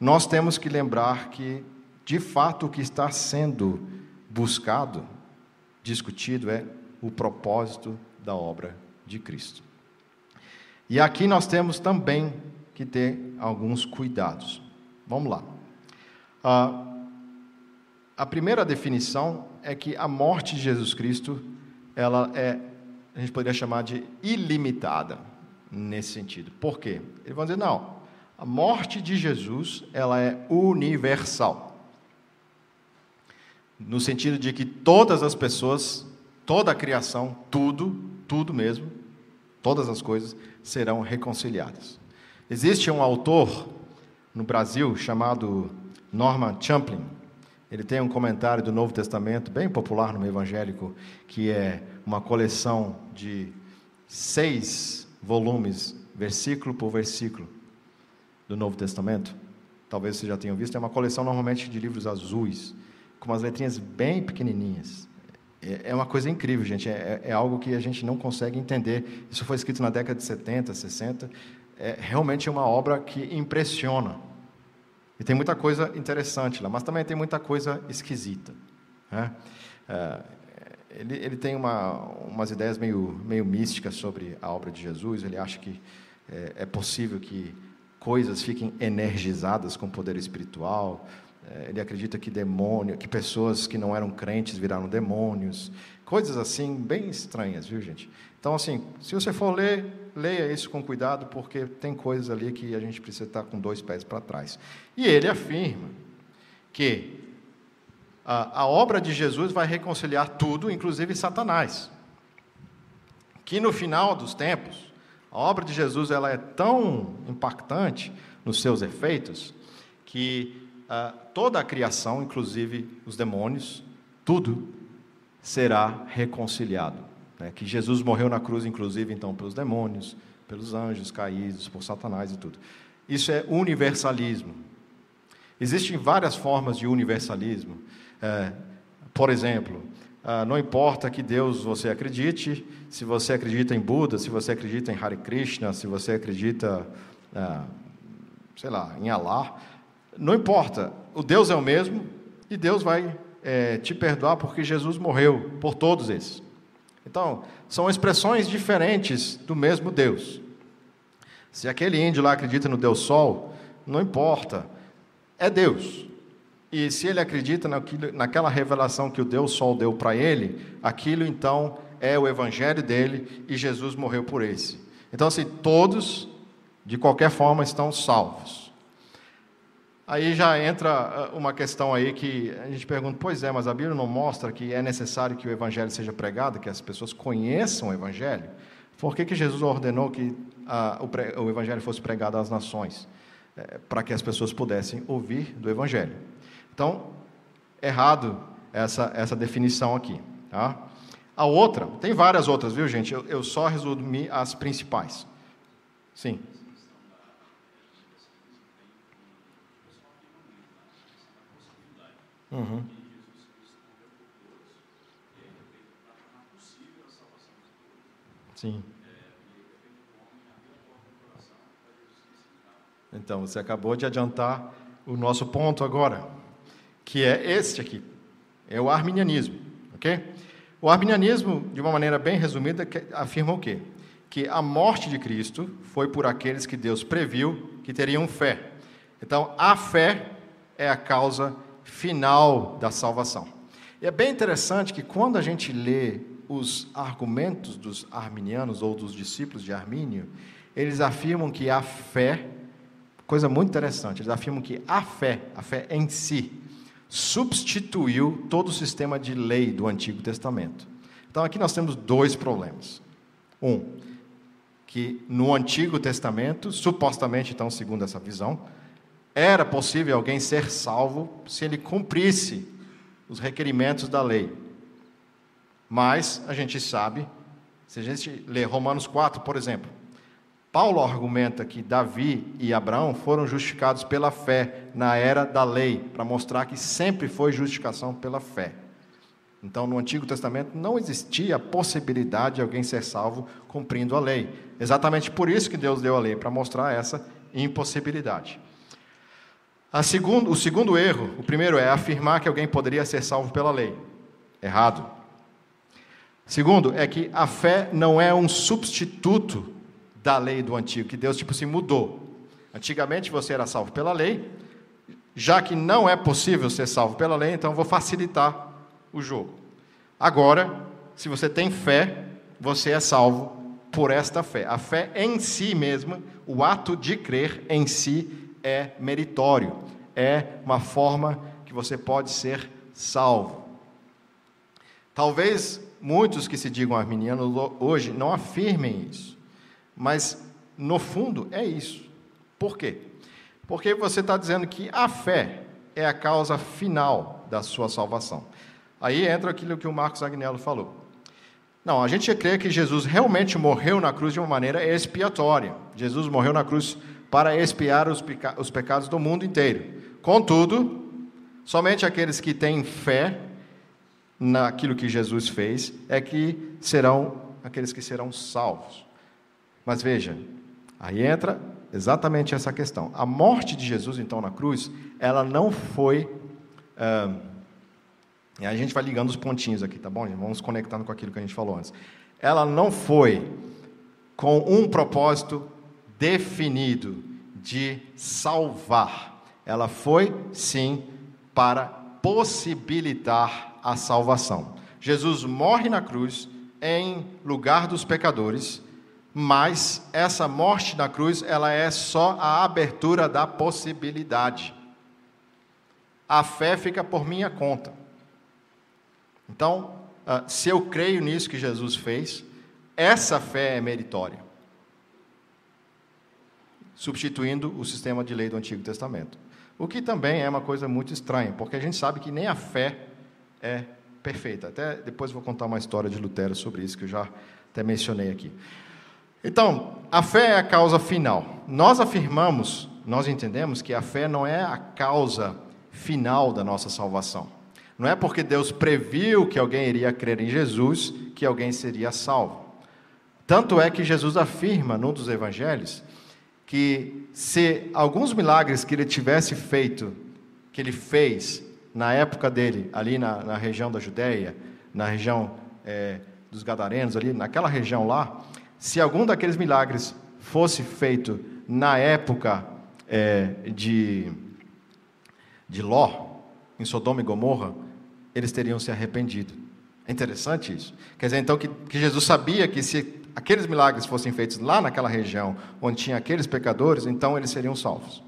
nós temos que lembrar que, de fato, o que está sendo buscado, discutido, é o propósito da obra de Cristo. E aqui nós temos também que ter alguns cuidados. Vamos lá. Ah, a primeira definição é que a morte de Jesus Cristo, ela é, a gente poderia chamar de ilimitada nesse sentido. Por quê? Eles vão dizer, não, a morte de Jesus, ela é universal. No sentido de que todas as pessoas, toda a criação, tudo, tudo mesmo, todas as coisas serão reconciliadas. Existe um autor no Brasil chamado Norman Champlin. Ele tem um comentário do Novo Testamento bem popular no meio evangélico, que é uma coleção de seis volumes, versículo por versículo do Novo Testamento, talvez vocês já tenham visto, é uma coleção normalmente de livros azuis, com umas letrinhas bem pequenininhas. É, é uma coisa incrível, gente, é, é, algo que a gente não consegue entender. Isso foi escrito na década de 70, 60. É realmente é uma obra que impressiona. E tem muita coisa interessante lá, mas também tem muita coisa esquisita. Né? É, ele, ele, tem uma, umas ideias meio, meio místicas sobre a obra de Jesus. Ele acha que é, é possível que coisas fiquem energizadas com poder espiritual. É, ele acredita que demônio, que pessoas que não eram crentes viraram demônios, coisas assim bem estranhas, viu gente? Então assim, se você for ler, leia isso com cuidado, porque tem coisas ali que a gente precisa estar com dois pés para trás. E ele afirma que a, a obra de Jesus vai reconciliar tudo, inclusive Satanás. Que no final dos tempos a obra de Jesus ela é tão impactante nos seus efeitos que uh, toda a criação, inclusive os demônios, tudo será reconciliado. Né? Que Jesus morreu na cruz, inclusive, então, pelos demônios, pelos anjos caídos, por Satanás e tudo. Isso é universalismo. Existem várias formas de universalismo. É, por exemplo, ah, não importa que Deus você acredite, se você acredita em Buda, se você acredita em Hare Krishna, se você acredita, ah, sei lá, em Allah, não importa, o Deus é o mesmo e Deus vai é, te perdoar porque Jesus morreu por todos esses. Então, são expressões diferentes do mesmo Deus. Se aquele índio lá acredita no Deus Sol, não importa, é Deus. E se ele acredita naquilo, naquela revelação que o Deus Sol deu para ele, aquilo então é o evangelho dele e Jesus morreu por esse. Então, assim, todos, de qualquer forma, estão salvos. Aí já entra ah, uma questão aí que a gente pergunta, pois é, mas a Bíblia não mostra que é necessário que o evangelho seja pregado, que as pessoas conheçam o evangelho? Por que, que Jesus ordenou que ah, o, pre, o evangelho fosse pregado às nações? É, para que as pessoas pudessem ouvir do evangelho. Então, errado essa, essa definição aqui. Tá? A outra, tem várias outras, viu, gente? Eu, eu só resumi as principais. Sim. Uhum. Sim. Então, você acabou de adiantar o nosso ponto agora que é este aqui, é o arminianismo, ok? O arminianismo, de uma maneira bem resumida, afirma o quê? Que a morte de Cristo foi por aqueles que Deus previu que teriam fé. Então, a fé é a causa final da salvação. E é bem interessante que quando a gente lê os argumentos dos arminianos ou dos discípulos de Armínio, eles afirmam que a fé, coisa muito interessante, eles afirmam que a fé, a fé em si, substituiu todo o sistema de lei do Antigo Testamento. Então aqui nós temos dois problemas. Um, que no Antigo Testamento, supostamente, então, segundo essa visão, era possível alguém ser salvo se ele cumprisse os requerimentos da lei. Mas a gente sabe Se a gente ler Romanos 4, por exemplo, Paulo argumenta que Davi e Abraão foram justificados pela fé na era da lei, para mostrar que sempre foi justificação pela fé. Então, no Antigo Testamento não existia a possibilidade de alguém ser salvo cumprindo a lei. Exatamente por isso que Deus deu a lei, para mostrar essa impossibilidade. Segundo, o segundo erro, o primeiro é afirmar que alguém poderia ser salvo pela lei. Errado. Segundo, é que a fé não é um substituto da lei do antigo, que Deus tipo se mudou. Antigamente você era salvo pela lei, já que não é possível ser salvo pela lei, então vou facilitar o jogo. Agora, se você tem fé, você é salvo por esta fé. A fé em si mesma, o ato de crer em si é meritório, é uma forma que você pode ser salvo. Talvez muitos que se digam arminianos hoje não afirmem isso, mas no fundo é isso. Por quê? Porque você está dizendo que a fé é a causa final da sua salvação. Aí entra aquilo que o Marcos Agnello falou. Não, a gente crê que Jesus realmente morreu na cruz de uma maneira expiatória. Jesus morreu na cruz para expiar os, peca os pecados do mundo inteiro. Contudo, somente aqueles que têm fé naquilo que Jesus fez é que serão aqueles que serão salvos. Mas veja, aí entra exatamente essa questão. A morte de Jesus, então, na cruz, ela não foi. E a gente vai ligando os pontinhos aqui, tá bom? Vamos conectando com aquilo que a gente falou antes. Ela não foi com um propósito definido de salvar. Ela foi, sim, para possibilitar a salvação. Jesus morre na cruz em lugar dos pecadores, mas essa morte na cruz, ela é só a abertura da possibilidade. A fé fica por minha conta. Então, ah, se eu creio nisso que Jesus fez, essa fé é meritória. Substituindo o sistema de lei do Antigo Testamento. O que também é uma coisa muito estranha, porque a gente sabe que nem a fé é perfeita. Até depois vou contar uma história de Lutero sobre isso, que eu já até mencionei aqui. Então, a fé é a causa final. Nós afirmamos, nós entendemos que a fé não é a causa final da nossa salvação. Não é porque Deus previu que alguém iria crer em Jesus que alguém seria salvo. Tanto é que Jesus afirma num dos evangelhos que se alguns milagres que ele tivesse feito, que ele fez na época dele, ali na, na região da Judéia, na região é, dos Gadarenos, ali naquela região lá, se algum daqueles milagres fosse feito na época é, de, de Ló, em Sodoma e Gomorra, eles teriam se arrependido. É interessante isso. Quer dizer, então, que, que Jesus sabia que se aqueles milagres fossem feitos lá naquela região, onde tinha aqueles pecadores, então eles seriam salvos.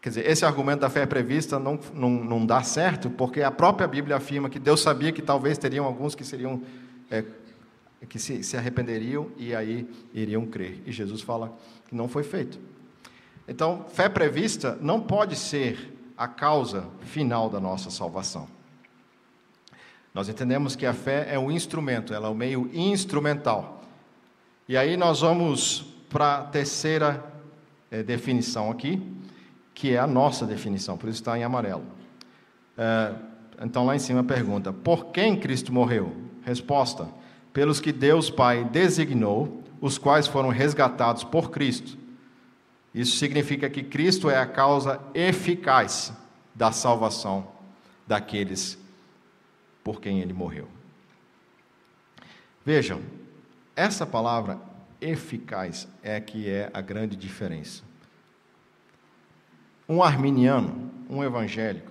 Quer dizer, esse argumento da fé prevista não, não, não dá certo, porque a própria Bíblia afirma que Deus sabia que talvez teriam alguns que seriam é, que se, se arrependeriam e aí iriam crer. E Jesus fala que não foi feito. Então, fé prevista não pode ser a causa final da nossa salvação. Nós entendemos que a fé é um instrumento, ela é o um meio instrumental. E aí nós vamos para a terceira é, definição aqui, que é a nossa definição, por isso está em amarelo. É, então lá em cima pergunta: por quem Cristo morreu? Resposta: pelos que Deus Pai designou, os quais foram resgatados por Cristo. Isso significa que Cristo é a causa eficaz da salvação daqueles por quem ele morreu. Vejam, essa palavra eficaz é que é a grande diferença. Um arminiano, um evangélico,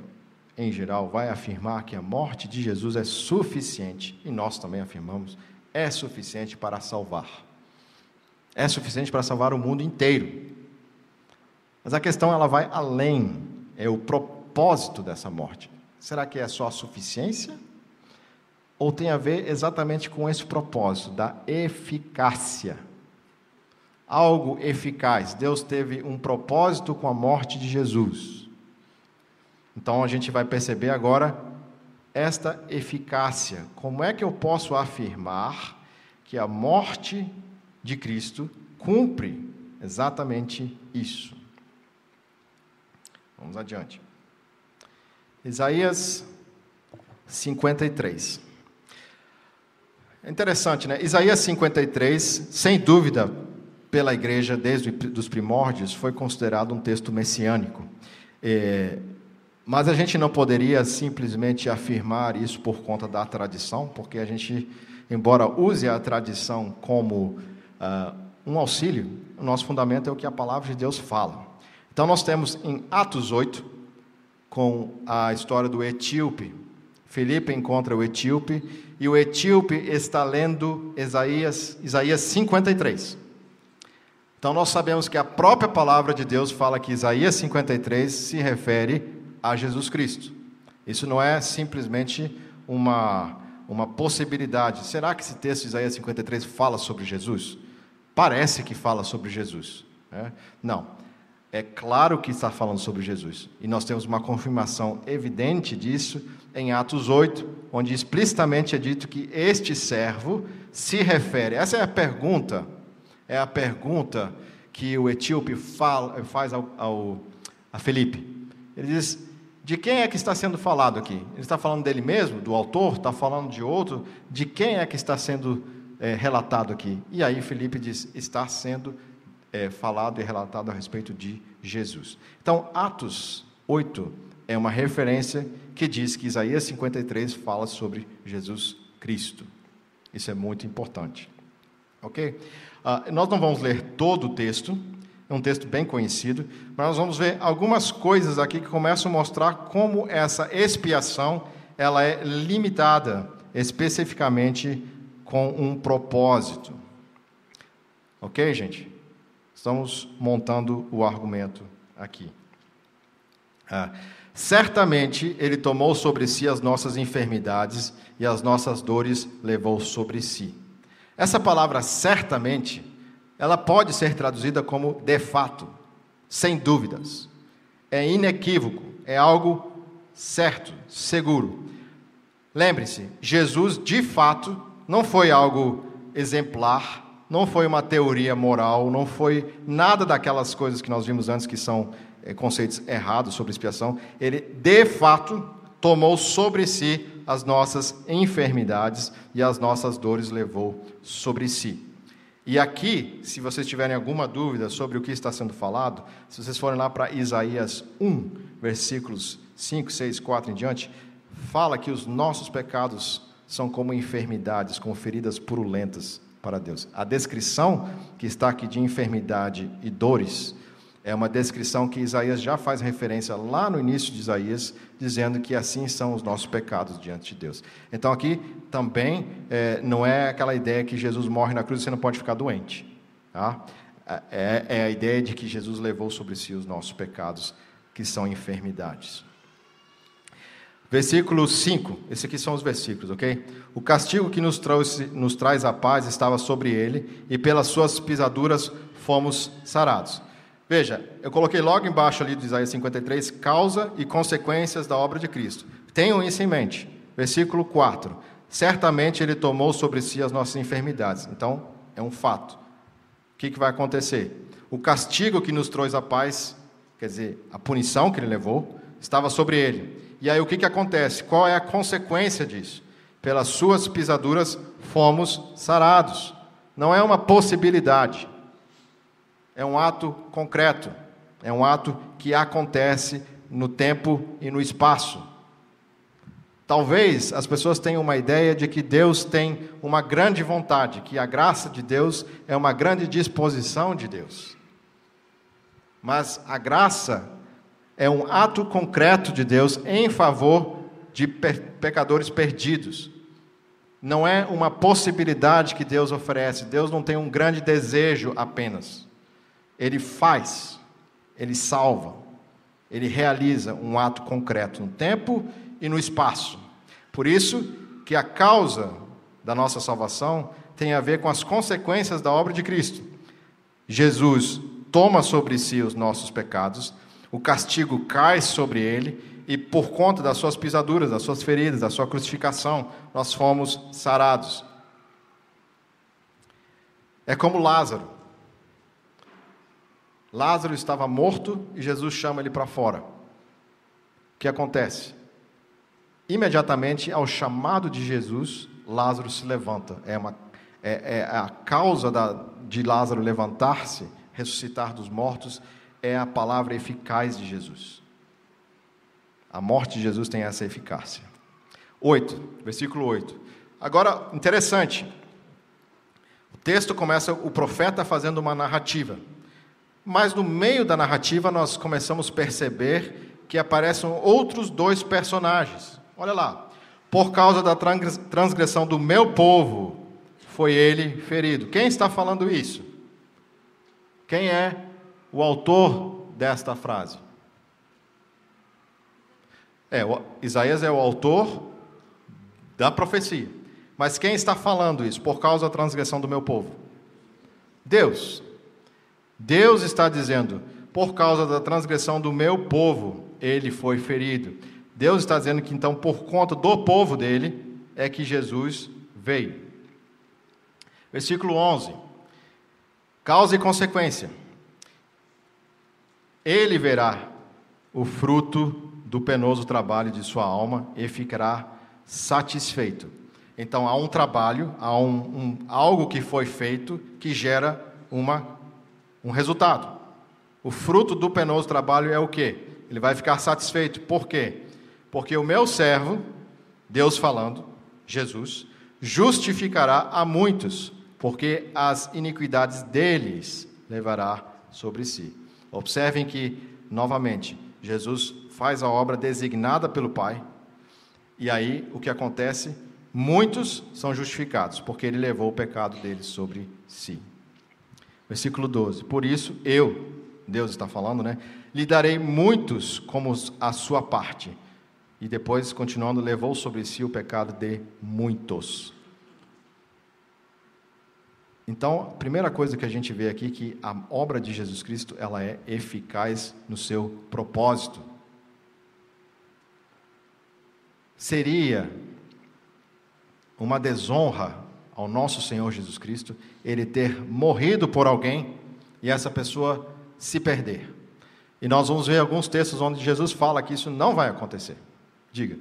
em geral, vai afirmar que a morte de Jesus é suficiente, e nós também afirmamos, é suficiente para salvar. É suficiente para salvar o mundo inteiro. Mas a questão ela vai além, é o propósito dessa morte. Será que é só a suficiência ou tem a ver exatamente com esse propósito da eficácia. Algo eficaz. Deus teve um propósito com a morte de Jesus. Então a gente vai perceber agora esta eficácia. Como é que eu posso afirmar que a morte de Cristo cumpre exatamente isso. Vamos adiante. Isaías 53. É interessante, né? Isaías 53, sem dúvida, pela igreja desde os primórdios, foi considerado um texto messiânico. É, mas a gente não poderia simplesmente afirmar isso por conta da tradição, porque a gente, embora use a tradição como uh, um auxílio, o nosso fundamento é o que a palavra de Deus fala. Então nós temos em Atos 8, com a história do etíope. Felipe encontra o etíope e o etíope está lendo Isaías, Isaías 53. Então nós sabemos que a própria palavra de Deus fala que Isaías 53 se refere a Jesus Cristo. Isso não é simplesmente uma, uma possibilidade. Será que esse texto de Isaías 53 fala sobre Jesus? Parece que fala sobre Jesus. Né? Não. É claro que está falando sobre Jesus. E nós temos uma confirmação evidente disso em Atos 8, onde explicitamente é dito que este servo se refere. Essa é a pergunta é a pergunta que o etíope fala, faz ao, ao, a Felipe. Ele diz: De quem é que está sendo falado aqui? Ele está falando dele mesmo, do autor? Está falando de outro? De quem é que está sendo é, relatado aqui? E aí Felipe diz: Está sendo é, falado e relatado a respeito de Jesus. Então, Atos 8 é uma referência que diz que Isaías 53 fala sobre Jesus Cristo. Isso é muito importante. Ok? Uh, nós não vamos ler todo o texto, é um texto bem conhecido, mas nós vamos ver algumas coisas aqui que começam a mostrar como essa expiação ela é limitada especificamente com um propósito. Ok, gente? Estamos montando o argumento aqui. Ah, certamente ele tomou sobre si as nossas enfermidades e as nossas dores levou sobre si. Essa palavra certamente, ela pode ser traduzida como de fato, sem dúvidas. É inequívoco, é algo certo, seguro. Lembre-se, Jesus de fato não foi algo exemplar, não foi uma teoria moral, não foi nada daquelas coisas que nós vimos antes que são é, conceitos errados sobre expiação. Ele de fato tomou sobre si as nossas enfermidades e as nossas dores levou sobre si. E aqui, se vocês tiverem alguma dúvida sobre o que está sendo falado, se vocês forem lá para Isaías 1, versículos 5, 6, 4 em diante, fala que os nossos pecados são como enfermidades, como feridas purulentas para Deus. A descrição que está aqui de enfermidade e dores é uma descrição que Isaías já faz referência lá no início de Isaías, dizendo que assim são os nossos pecados diante de Deus. Então aqui também é, não é aquela ideia que Jesus morre na cruz e você não pode ficar doente. Tá? É, é a ideia de que Jesus levou sobre si os nossos pecados, que são enfermidades. Versículo 5, esses aqui são os versículos, ok? O castigo que nos, trouxe, nos traz a paz estava sobre ele, e pelas suas pisaduras fomos sarados. Veja, eu coloquei logo embaixo ali do Isaías 53, causa e consequências da obra de Cristo. Tenham isso em mente. Versículo 4. Certamente ele tomou sobre si as nossas enfermidades. Então, é um fato. O que, que vai acontecer? O castigo que nos trouxe a paz, quer dizer, a punição que ele levou, estava sobre ele. E aí o que, que acontece? Qual é a consequência disso? Pelas suas pisaduras fomos sarados. Não é uma possibilidade é um ato concreto, é um ato que acontece no tempo e no espaço. Talvez as pessoas tenham uma ideia de que Deus tem uma grande vontade, que a graça de Deus é uma grande disposição de Deus. Mas a graça é um ato concreto de Deus em favor de pecadores perdidos. Não é uma possibilidade que Deus oferece. Deus não tem um grande desejo apenas ele faz, ele salva, ele realiza um ato concreto no tempo e no espaço. Por isso que a causa da nossa salvação tem a ver com as consequências da obra de Cristo. Jesus toma sobre si os nossos pecados, o castigo cai sobre ele e por conta das suas pisaduras, das suas feridas, da sua crucificação, nós fomos sarados. É como Lázaro. Lázaro estava morto e Jesus chama ele para fora. O que acontece? Imediatamente ao chamado de Jesus, Lázaro se levanta. É, uma, é, é a causa da, de Lázaro levantar-se, ressuscitar dos mortos, é a palavra eficaz de Jesus. A morte de Jesus tem essa eficácia. 8, versículo 8. Agora, interessante. O texto começa o profeta fazendo uma narrativa. Mas no meio da narrativa nós começamos a perceber que aparecem outros dois personagens. Olha lá. Por causa da transgressão do meu povo, foi ele ferido. Quem está falando isso? Quem é o autor desta frase? É, Isaías é o autor da profecia. Mas quem está falando isso? Por causa da transgressão do meu povo? Deus. Deus está dizendo: por causa da transgressão do meu povo, ele foi ferido. Deus está dizendo que então, por conta do povo dele, é que Jesus veio. Versículo 11: causa e consequência. Ele verá o fruto do penoso trabalho de sua alma e ficará satisfeito. Então há um trabalho, há um, um, algo que foi feito que gera uma, um resultado. O fruto do penoso trabalho é o quê? Ele vai ficar satisfeito. Por quê? Porque o meu servo, Deus falando, Jesus, justificará a muitos, porque as iniquidades deles levará sobre si. Observem que, novamente, Jesus faz a obra designada pelo Pai, e aí o que acontece? Muitos são justificados, porque ele levou o pecado deles sobre si. Versículo 12: Por isso eu, Deus está falando, né? Lhe darei muitos como a sua parte. E depois, continuando, levou sobre si o pecado de muitos. Então, a primeira coisa que a gente vê aqui é que a obra de Jesus Cristo, ela é eficaz no seu propósito. seria uma desonra ao nosso Senhor Jesus Cristo ele ter morrido por alguém e essa pessoa se perder. E nós vamos ver alguns textos onde Jesus fala que isso não vai acontecer. Diga.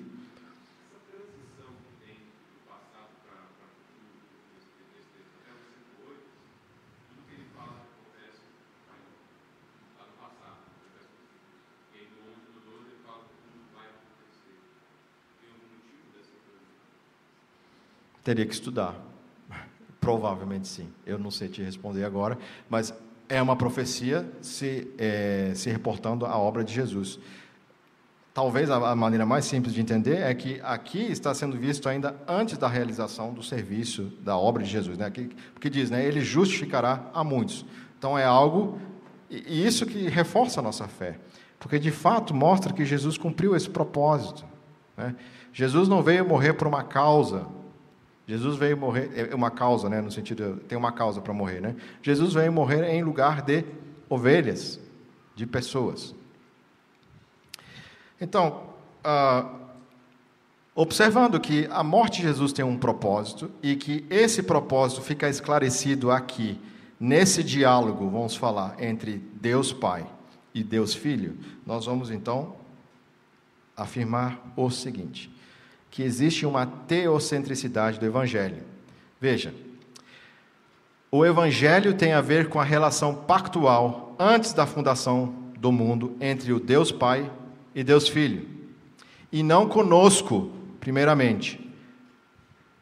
Teria que estudar. Provavelmente sim. Eu não sei te responder agora, mas é uma profecia se, é, se reportando à obra de Jesus. Talvez a maneira mais simples de entender é que aqui está sendo visto ainda antes da realização do serviço da obra de Jesus, né? Porque diz, né? Ele justificará a muitos. Então é algo e isso que reforça a nossa fé, porque de fato mostra que Jesus cumpriu esse propósito. Né? Jesus não veio morrer por uma causa, Jesus veio morrer, é uma causa, né, no sentido, tem uma causa para morrer, né? Jesus veio morrer em lugar de ovelhas, de pessoas. Então, ah, observando que a morte de Jesus tem um propósito e que esse propósito fica esclarecido aqui, nesse diálogo, vamos falar, entre Deus Pai e Deus Filho, nós vamos então afirmar o seguinte: que existe uma teocentricidade do Evangelho. Veja, o Evangelho tem a ver com a relação pactual antes da fundação do mundo entre o Deus Pai e Deus Filho, e não conosco, primeiramente.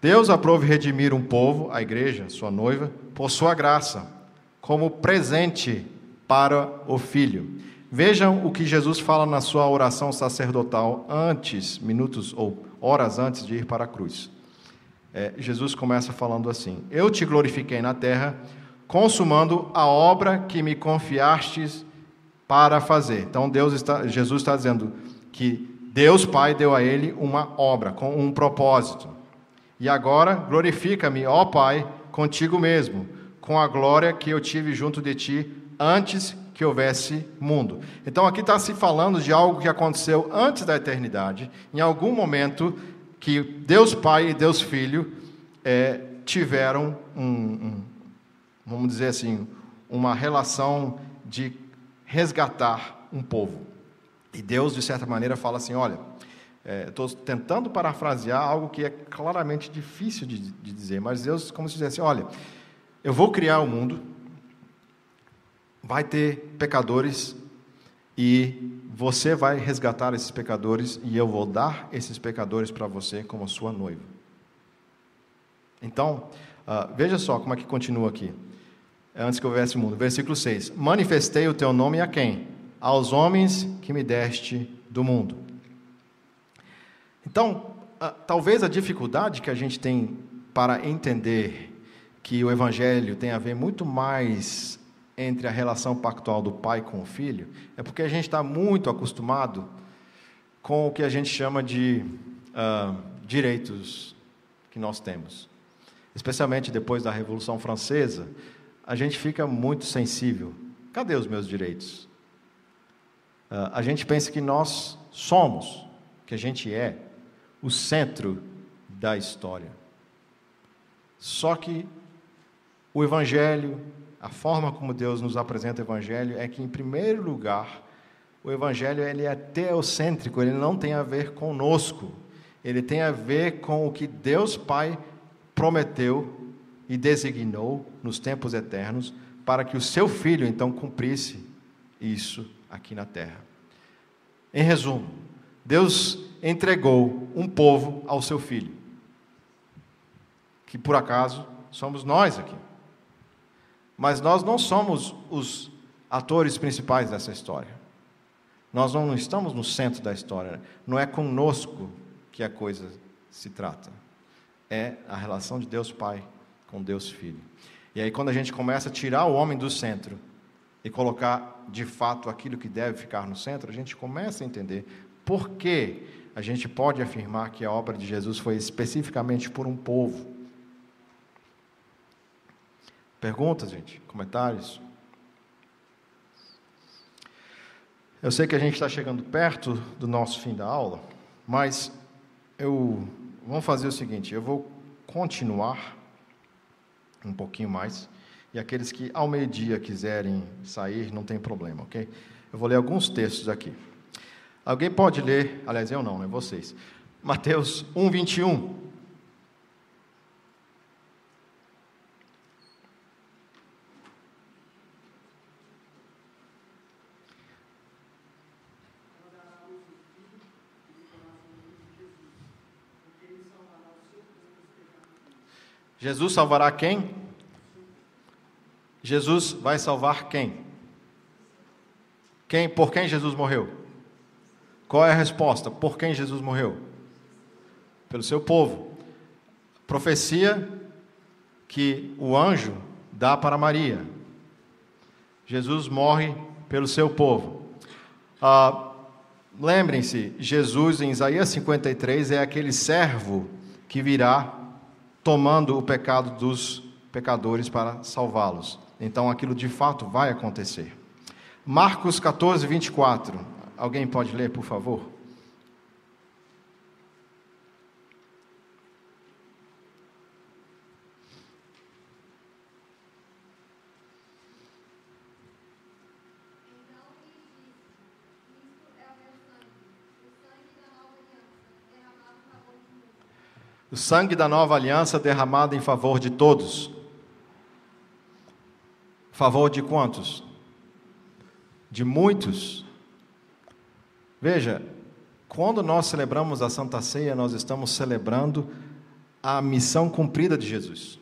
Deus aprove redimir um povo, a igreja, sua noiva, por sua graça, como presente para o Filho. Vejam o que Jesus fala na sua oração sacerdotal antes, minutos ou horas antes de ir para a cruz. É, Jesus começa falando assim: Eu te glorifiquei na terra, consumando a obra que me confiastes para fazer. Então Deus está, Jesus está dizendo que Deus Pai deu a ele uma obra com um propósito. E agora glorifica-me, ó Pai, contigo mesmo, com a glória que eu tive junto de ti antes que houvesse mundo. Então aqui está se falando de algo que aconteceu antes da eternidade, em algum momento que Deus Pai e Deus Filho é, tiveram um, um, vamos dizer assim, uma relação de resgatar um povo. E Deus, de certa maneira, fala assim: olha, estou é, tentando parafrasear algo que é claramente difícil de, de, dizer, mas Deus, como se dissesse: olha, eu vou criar o um mundo, vai ter pecadores, e você vai resgatar esses pecadores, e eu vou dar esses pecadores para você como sua noiva. Então, uh, veja só como é que continua aqui antes que houvesse mundo. Versículo 6: Manifestei o teu nome a quem? Aos homens que me deste do mundo. Então, talvez a dificuldade que a gente tem para entender que o evangelho tem a ver muito mais entre a relação pactual do pai com o filho, é porque a gente está muito acostumado com o que a gente chama de uh, direitos que nós temos. Especialmente depois da Revolução Francesa, a gente fica muito sensível. Cadê os meus direitos? Uh, a gente pensa que nós somos, que a gente é, o centro da história. Só que o Evangelho, a forma como Deus nos apresenta o Evangelho, é que, em primeiro lugar, o Evangelho ele é teocêntrico, ele não tem a ver conosco, ele tem a ver com o que Deus Pai prometeu e designou nos tempos eternos para que o seu filho então cumprisse isso aqui na terra. Em resumo, Deus entregou um povo ao seu filho, que por acaso somos nós aqui. Mas nós não somos os atores principais dessa história. Nós não estamos no centro da história. Não é conosco que a coisa se trata. É a relação de Deus Pai com Deus Filho. E aí, quando a gente começa a tirar o homem do centro e colocar de fato aquilo que deve ficar no centro, a gente começa a entender por que a gente pode afirmar que a obra de Jesus foi especificamente por um povo. Perguntas, gente? Comentários? Eu sei que a gente está chegando perto do nosso fim da aula, mas eu vamos fazer o seguinte: eu vou continuar um pouquinho mais. E aqueles que ao meio-dia quiserem sair, não tem problema, ok? Eu vou ler alguns textos aqui. Alguém pode ler, aliás, eu não, é vocês. Mateus 1, 21. Jesus salvará quem? Jesus vai salvar quem? Quem, por quem Jesus morreu? Qual é a resposta? Por quem Jesus morreu? Pelo seu povo. Profecia que o anjo dá para Maria. Jesus morre pelo seu povo. Ah, Lembrem-se, Jesus em Isaías 53 é aquele servo que virá tomando o pecado dos pecadores para salvá-los. Então aquilo de fato vai acontecer. Marcos 14, 24. Alguém pode ler, por favor? O sangue da nova aliança derramado em favor de todos. Favor de quantos? De muitos. Veja, quando nós celebramos a Santa Ceia, nós estamos celebrando a missão cumprida de Jesus.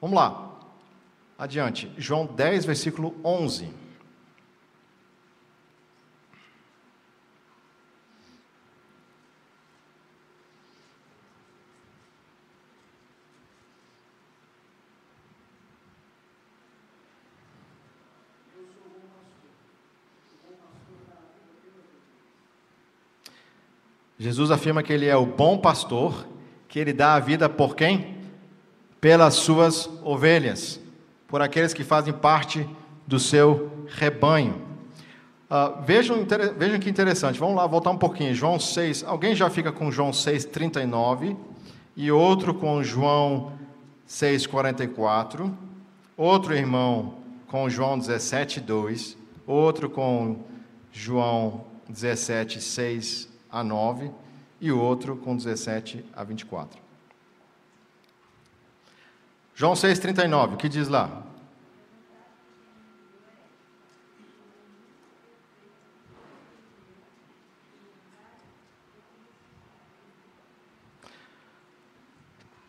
Vamos lá. Adiante. João 10, versículo 11. Jesus afirma que ele é o bom pastor, que ele dá a vida por quem? Pelas suas ovelhas, por aqueles que fazem parte do seu rebanho. Uh, vejam, vejam que interessante, vamos lá voltar um pouquinho. João 6, alguém já fica com João 6, 39 e outro com João 6,44, outro irmão com João 17, 2, outro com João 17, 6 a 9 e outro com 17 a 24. João 6,39, o que diz lá?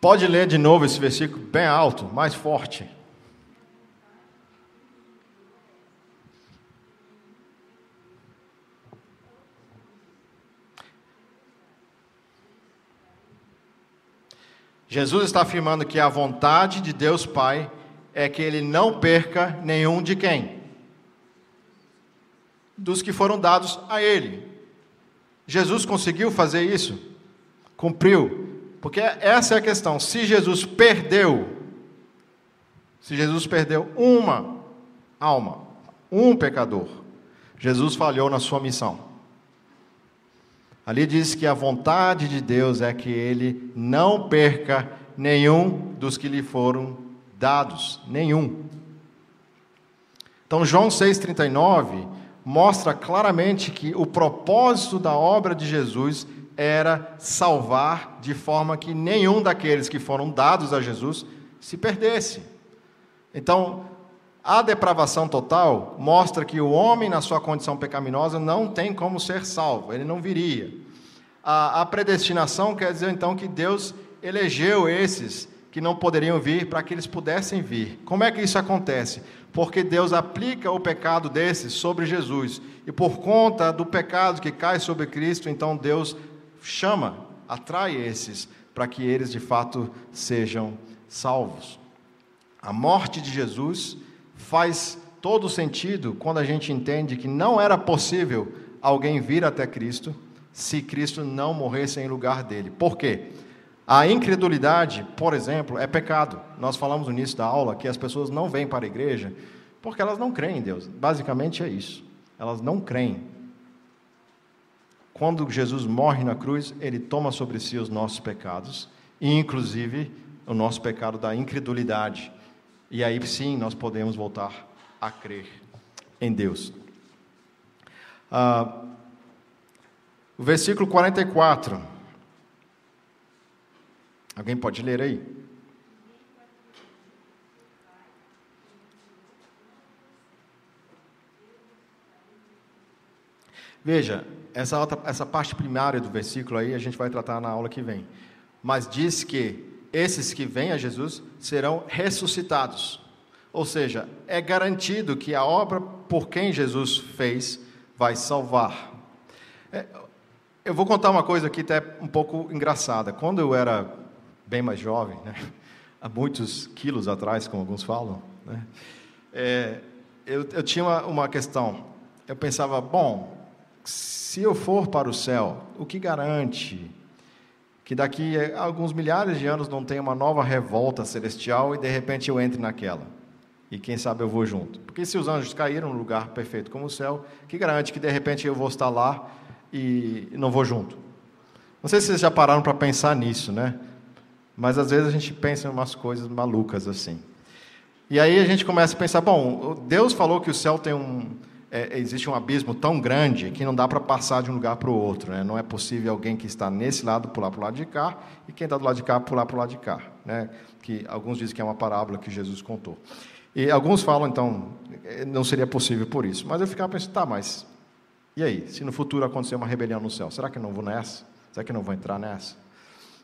Pode ler de novo esse versículo bem alto, mais forte. Jesus está afirmando que a vontade de Deus Pai é que ele não perca nenhum de quem? Dos que foram dados a ele. Jesus conseguiu fazer isso? Cumpriu. Porque essa é a questão. Se Jesus perdeu, se Jesus perdeu uma alma, um pecador, Jesus falhou na sua missão. Ali diz que a vontade de Deus é que ele não perca nenhum dos que lhe foram dados, nenhum. Então, João 6,39 mostra claramente que o propósito da obra de Jesus era salvar de forma que nenhum daqueles que foram dados a Jesus se perdesse. Então, a depravação total mostra que o homem, na sua condição pecaminosa, não tem como ser salvo, ele não viria. A, a predestinação quer dizer então que Deus elegeu esses que não poderiam vir para que eles pudessem vir. Como é que isso acontece? Porque Deus aplica o pecado desses sobre Jesus. E por conta do pecado que cai sobre Cristo, então Deus chama, atrai esses para que eles de fato sejam salvos. A morte de Jesus faz todo sentido quando a gente entende que não era possível alguém vir até Cristo se Cristo não morresse em lugar dele. Por quê? A incredulidade, por exemplo, é pecado. Nós falamos no início da aula que as pessoas não vêm para a igreja porque elas não creem em Deus. Basicamente é isso. Elas não creem. Quando Jesus morre na cruz, ele toma sobre si os nossos pecados, inclusive o nosso pecado da incredulidade. E aí sim nós podemos voltar a crer em Deus. Ah, o versículo 44. Alguém pode ler aí? Veja, essa, outra, essa parte primária do versículo aí a gente vai tratar na aula que vem. Mas diz que esses que vêm a Jesus serão ressuscitados. Ou seja, é garantido que a obra por quem Jesus fez vai salvar. É, eu vou contar uma coisa aqui até um pouco engraçada. Quando eu era bem mais jovem, né, há muitos quilos atrás, como alguns falam, né, é, eu, eu, tinha uma, uma questão. Eu pensava, bom, se eu for para o céu, o que garante que daqui a alguns milhares de anos não tenha uma nova revolta celestial e de repente eu entre naquela. E quem sabe eu vou junto. Porque se os anjos caíram no lugar perfeito como o céu, que garante que de repente eu vou estar lá e não vou junto? Não sei se vocês já pararam para pensar nisso, né? Mas às vezes a gente pensa em umas coisas malucas assim. E aí a gente começa a pensar: bom, Deus falou que o céu tem um, é, existe um abismo tão grande que não dá para passar de um lugar para o outro. Né? Não é possível alguém que está nesse lado pular para o lado de cá e quem está do lado de cá pular para o lado de cá. Né? Que alguns dizem que é uma parábola que Jesus contou. E alguns falam, então, eh, não seria possível por isso. Mas eu ficava pensando, tá, mas e aí? Se no futuro acontecer uma rebelião no céu, será que eu não vou nessa? Será que eu não vou entrar nessa?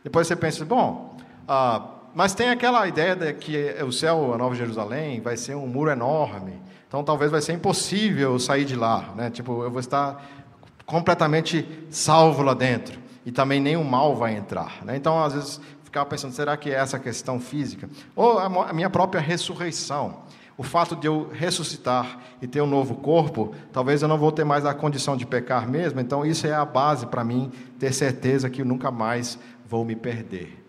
Depois você pensa, bom, ah, mas tem aquela ideia de que o céu, a Nova Jerusalém, vai ser um muro enorme então talvez vai ser impossível sair de lá, né? Tipo, eu vou estar completamente salvo lá dentro e também nenhum mal vai entrar, né? Então às vezes ficava pensando, será que é essa questão física ou a minha própria ressurreição? O fato de eu ressuscitar e ter um novo corpo, talvez eu não vou ter mais a condição de pecar mesmo, então isso é a base para mim ter certeza que eu nunca mais vou me perder.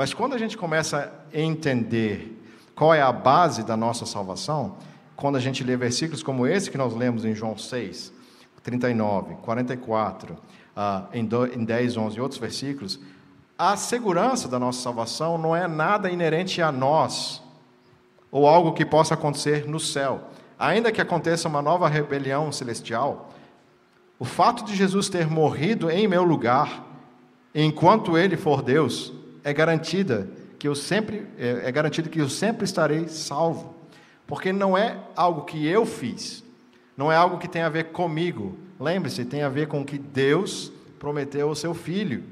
Mas quando a gente começa a entender qual é a base da nossa salvação, quando a gente lê versículos como esse que nós lemos em João 6, 39, 44, uh, em, do, em 10, 11 e outros versículos, a segurança da nossa salvação não é nada inerente a nós, ou algo que possa acontecer no céu. Ainda que aconteça uma nova rebelião celestial, o fato de Jesus ter morrido em meu lugar, enquanto ele for Deus, é garantida que eu sempre é, é garantido que eu sempre estarei salvo, porque não é algo que eu fiz, não é algo que tem a ver comigo. Lembre-se, tem a ver com o que Deus prometeu ao seu filho.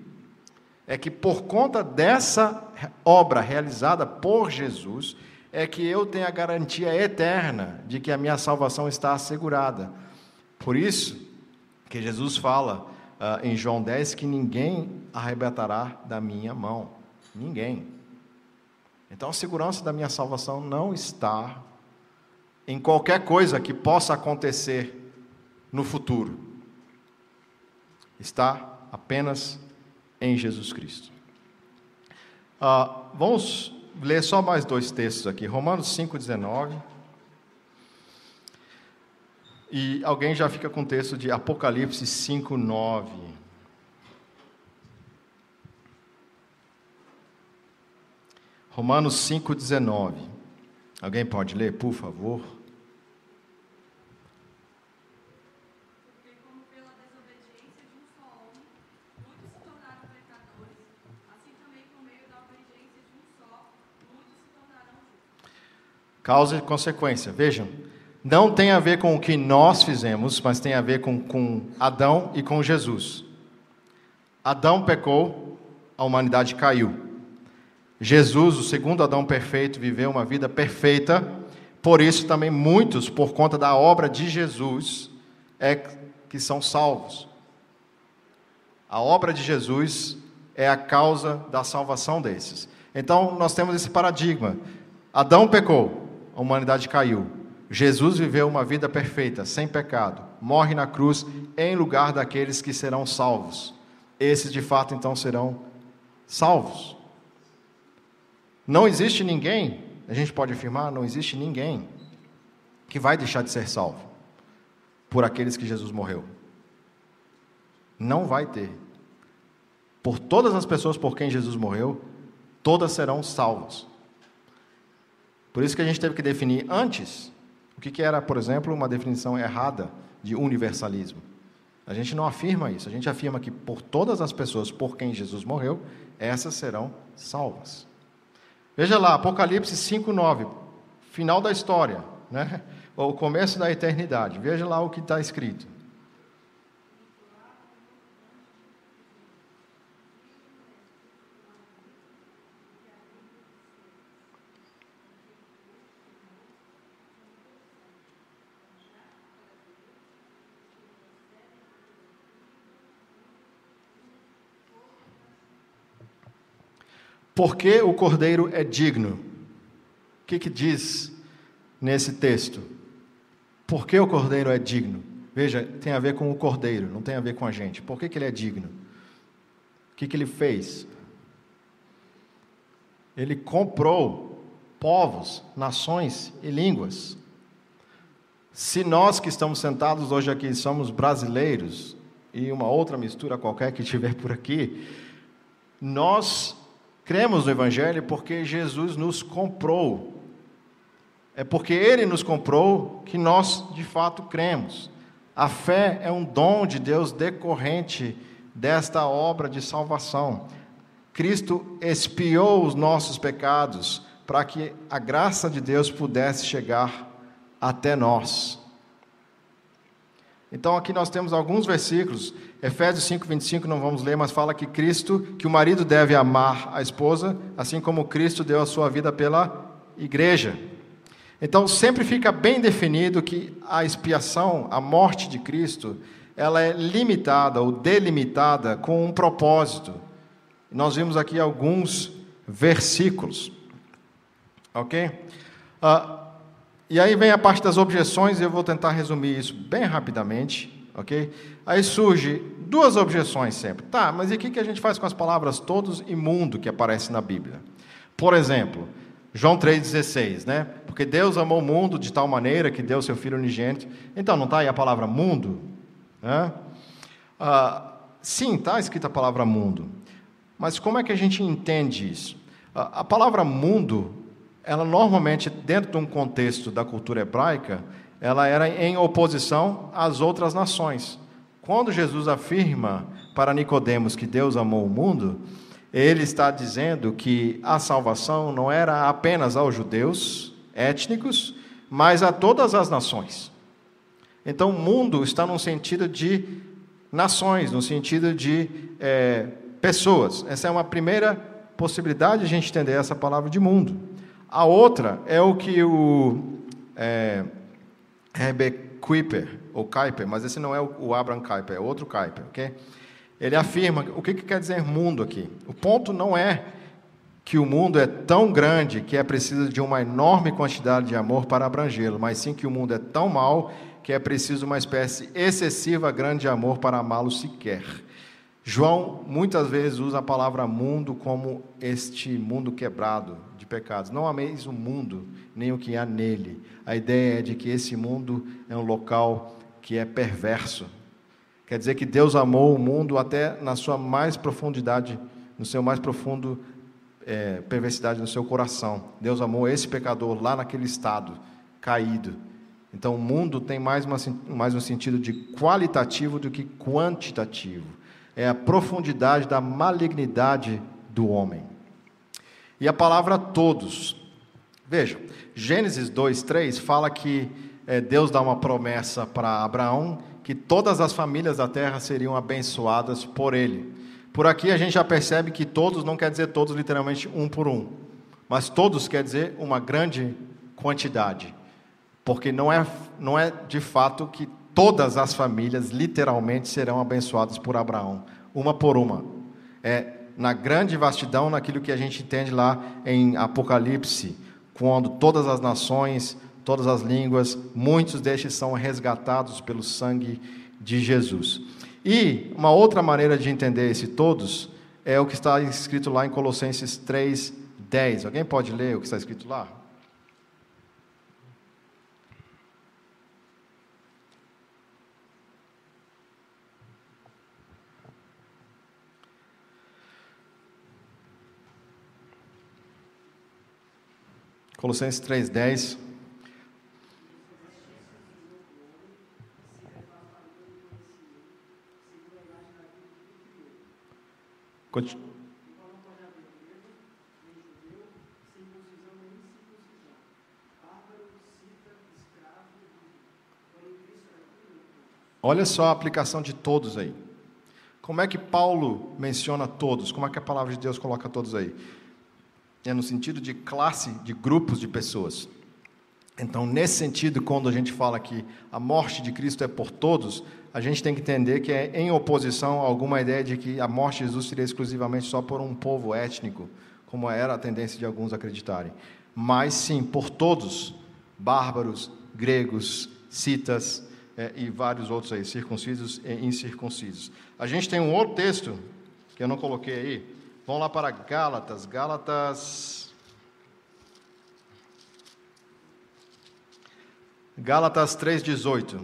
É que por conta dessa obra realizada por Jesus, é que eu tenho a garantia eterna de que a minha salvação está assegurada. Por isso que Jesus fala uh, em João 10 que ninguém arrebatará da minha mão. Ninguém. Então a segurança da minha salvação não está em qualquer coisa que possa acontecer no futuro. Está apenas em Jesus Cristo. Uh, vamos ler só mais dois textos aqui. Romanos 5,19. E alguém já fica com o texto de Apocalipse 5,9. Romanos 5,19. Alguém pode ler, por favor? Causa e consequência. Vejam, não tem a ver com o que nós fizemos, mas tem a ver com, com Adão e com Jesus. Adão pecou, a humanidade caiu. Jesus, o segundo Adão perfeito, viveu uma vida perfeita, por isso também muitos, por conta da obra de Jesus, é que são salvos. A obra de Jesus é a causa da salvação desses. Então, nós temos esse paradigma. Adão pecou, a humanidade caiu. Jesus viveu uma vida perfeita, sem pecado, morre na cruz em lugar daqueles que serão salvos. Esses de fato então serão salvos. Não existe ninguém, a gente pode afirmar, não existe ninguém que vai deixar de ser salvo por aqueles que Jesus morreu. Não vai ter. Por todas as pessoas por quem Jesus morreu, todas serão salvas. Por isso que a gente teve que definir antes o que, era, por exemplo, uma definição errada de universalismo. A gente não afirma isso, a gente afirma que por todas as pessoas por quem Jesus morreu, essas serão salvas. Veja lá, Apocalipse 5,9, final da história, né? <laughs> o começo da eternidade. Veja lá o que está escrito. Porque o cordeiro é digno. O que, que diz nesse texto? Por que o cordeiro é digno? Veja, tem a ver com o cordeiro, não tem a ver com a gente. Por que, que ele é digno? O que, que ele fez? Ele comprou povos, nações e línguas. Se nós que estamos sentados hoje aqui somos brasileiros e uma outra mistura qualquer que tiver por aqui, nós Cremos no Evangelho porque Jesus nos comprou. É porque Ele nos comprou que nós, de fato, cremos. A fé é um dom de Deus decorrente desta obra de salvação. Cristo expiou os nossos pecados para que a graça de Deus pudesse chegar até nós. Então aqui nós temos alguns versículos, Efésios 5, 25, não vamos ler, mas fala que Cristo, que o marido deve amar a esposa, assim como Cristo deu a sua vida pela igreja. Então sempre fica bem definido que a expiação, a morte de Cristo, ela é limitada ou delimitada com um propósito. Nós vimos aqui alguns versículos. Ok? Uh, e aí vem a parte das objeções, e eu vou tentar resumir isso bem rapidamente, ok? Aí surge duas objeções sempre. Tá, mas e o que a gente faz com as palavras todos e mundo que aparecem na Bíblia? Por exemplo, João 3,16, né? Porque Deus amou o mundo de tal maneira que deu seu Filho unigênito. Então, não está aí a palavra mundo? Né? Ah, sim, está escrita a palavra mundo. Mas como é que a gente entende isso? A, a palavra mundo, ela normalmente, dentro de um contexto da cultura hebraica, ela era em oposição às outras nações. Quando Jesus afirma para Nicodemos que Deus amou o mundo, ele está dizendo que a salvação não era apenas aos judeus étnicos, mas a todas as nações. Então, o mundo está no sentido de nações, no sentido de é, pessoas. Essa é uma primeira possibilidade de a gente entender essa palavra de mundo. A outra é o que o é, Herbert Kuiper, ou Kuiper, mas esse não é o Abraham Kuyper, é outro Kuiper, ok? Ele afirma o que, que quer dizer mundo aqui. O ponto não é que o mundo é tão grande que é preciso de uma enorme quantidade de amor para abrangê-lo, mas sim que o mundo é tão mau que é preciso uma espécie excessiva grande de amor para amá-lo sequer. João muitas vezes usa a palavra mundo como este mundo quebrado de pecados. Não ameis o mundo, nem o que há nele. A ideia é de que esse mundo é um local que é perverso, Quer dizer que Deus amou o mundo até na sua mais profundidade, no seu mais profundo é, perversidade no seu coração. Deus amou esse pecador lá naquele estado caído. Então o mundo tem mais, uma, mais um sentido de qualitativo do que quantitativo. É a profundidade da malignidade do homem. E a palavra todos. Veja, Gênesis 2, 3 fala que é, Deus dá uma promessa para Abraão que todas as famílias da terra seriam abençoadas por ele. Por aqui a gente já percebe que todos não quer dizer todos literalmente um por um, mas todos quer dizer uma grande quantidade. Porque não é, não é de fato que todas as famílias literalmente serão abençoadas por Abraão, uma por uma. É na grande vastidão, naquilo que a gente entende lá em Apocalipse, quando todas as nações todas as línguas, muitos destes são resgatados pelo sangue de Jesus. E uma outra maneira de entender esse todos é o que está escrito lá em Colossenses 3, 10. Alguém pode ler o que está escrito lá? Colossenses 3,10. Olha só a aplicação de todos aí. Como é que Paulo menciona todos? Como é que a palavra de Deus coloca todos aí? É no sentido de classe, de grupos de pessoas. Então, nesse sentido, quando a gente fala que a morte de Cristo é por todos, a gente tem que entender que é em oposição a alguma ideia de que a morte de Jesus seria exclusivamente só por um povo étnico, como era a tendência de alguns acreditarem. Mas sim, por todos, bárbaros, gregos, citas é, e vários outros aí, circuncisos e incircuncisos. A gente tem um outro texto que eu não coloquei aí. Vamos lá para Gálatas. Gálatas. Gálatas 3,18.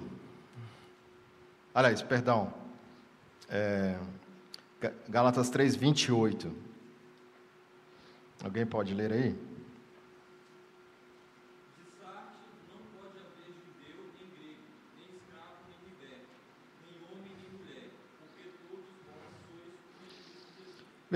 Aliás, perdão. É, Gálatas 3, 28. Alguém pode ler aí?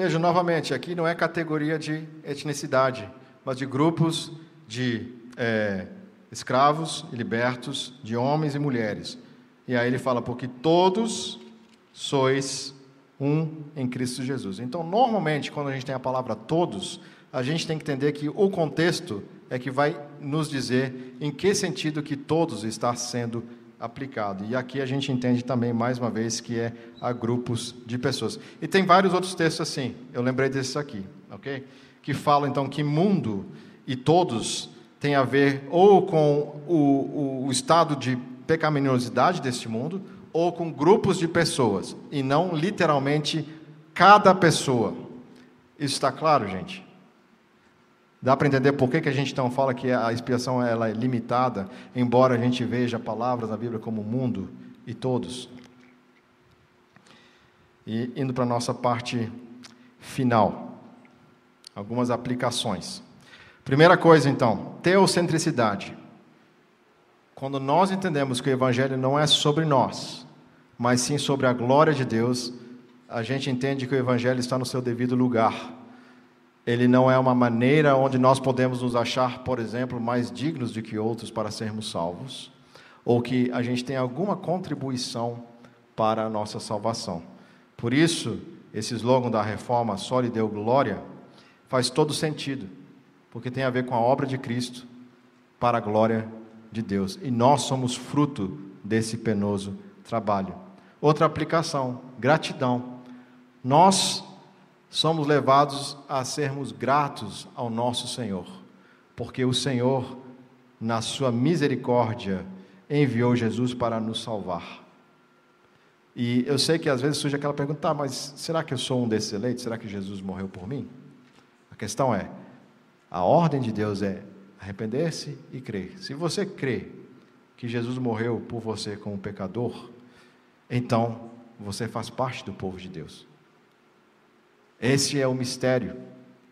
Veja, novamente, aqui não é categoria de etnicidade, mas de grupos de é, escravos e libertos, de homens e mulheres. E aí ele fala, porque todos sois um em Cristo Jesus. Então, normalmente, quando a gente tem a palavra todos, a gente tem que entender que o contexto é que vai nos dizer em que sentido que todos está sendo aplicado. E aqui a gente entende também, mais uma vez, que é a grupos de pessoas. E tem vários outros textos assim, eu lembrei desse aqui, ok? Que falam, então, que mundo e todos tem a ver ou com o, o, o estado de pecaminosidade deste mundo ou com grupos de pessoas e não literalmente cada pessoa. Isso está claro, gente? Dá para entender por que, que a gente então fala que a expiação ela é limitada, embora a gente veja palavras na Bíblia como mundo e todos. E indo para a nossa parte final. Algumas aplicações. Primeira coisa, então, teocentricidade. Quando nós entendemos que o Evangelho não é sobre nós, mas sim sobre a glória de Deus, a gente entende que o Evangelho está no seu devido lugar. Ele não é uma maneira onde nós podemos nos achar, por exemplo, mais dignos do que outros para sermos salvos, ou que a gente tem alguma contribuição para a nossa salvação. Por isso, esse slogan da reforma, só lhe deu glória, faz todo sentido, porque tem a ver com a obra de Cristo para a glória de Deus. E nós somos fruto desse penoso trabalho. Outra aplicação, gratidão. Nós somos levados a sermos gratos ao nosso Senhor, porque o Senhor, na sua misericórdia, enviou Jesus para nos salvar. E eu sei que às vezes surge aquela pergunta, tá, mas será que eu sou um desses eleitos? Será que Jesus morreu por mim? A questão é, a ordem de Deus é arrepender-se e crer. Se você crê que Jesus morreu por você como pecador, então você faz parte do povo de Deus. Esse é o mistério,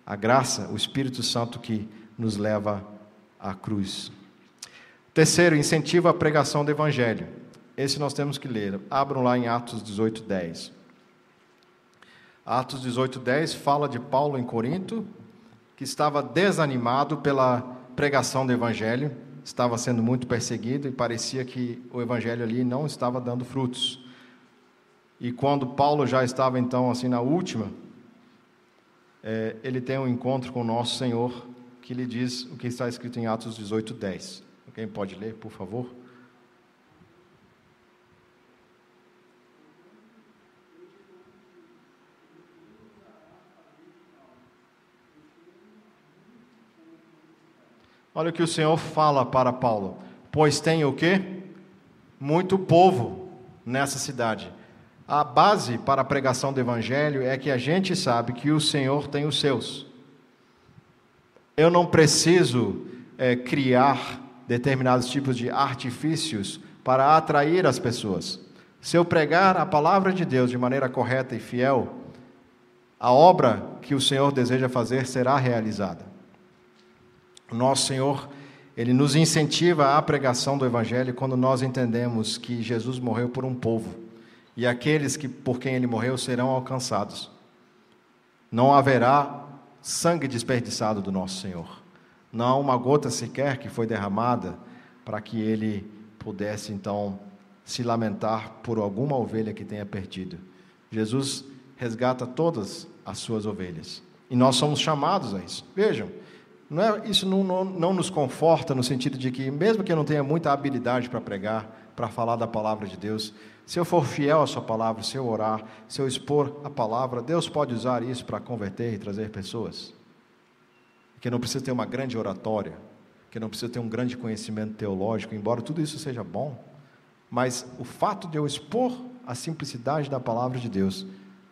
a graça, o Espírito Santo que nos leva à cruz. Terceiro, incentiva a pregação do Evangelho. Esse nós temos que ler. Abram lá em Atos 18, 10. Atos 18, 10 fala de Paulo em Corinto, que estava desanimado pela pregação do Evangelho, estava sendo muito perseguido e parecia que o Evangelho ali não estava dando frutos. E quando Paulo já estava então assim na última, é, ele tem um encontro com o nosso Senhor, que lhe diz o que está escrito em Atos 18, 10. Alguém pode ler, por favor? Olha o que o Senhor fala para Paulo. Pois tem o quê? Muito povo nessa cidade. A base para a pregação do Evangelho é que a gente sabe que o Senhor tem os seus. Eu não preciso é, criar determinados tipos de artifícios para atrair as pessoas. Se eu pregar a palavra de Deus de maneira correta e fiel, a obra que o Senhor deseja fazer será realizada. Nosso Senhor, ele nos incentiva à pregação do Evangelho quando nós entendemos que Jesus morreu por um povo e aqueles que por quem ele morreu serão alcançados. Não haverá sangue desperdiçado do nosso Senhor. Não há uma gota sequer que foi derramada para que ele pudesse então se lamentar por alguma ovelha que tenha perdido. Jesus resgata todas as suas ovelhas. E nós somos chamados a isso. Vejam, não é, isso não, não, não nos conforta no sentido de que, mesmo que eu não tenha muita habilidade para pregar, para falar da palavra de Deus, se eu for fiel à Sua palavra, se eu orar, se eu expor a palavra, Deus pode usar isso para converter e trazer pessoas. Que não precisa ter uma grande oratória, que não precisa ter um grande conhecimento teológico, embora tudo isso seja bom, mas o fato de eu expor a simplicidade da palavra de Deus,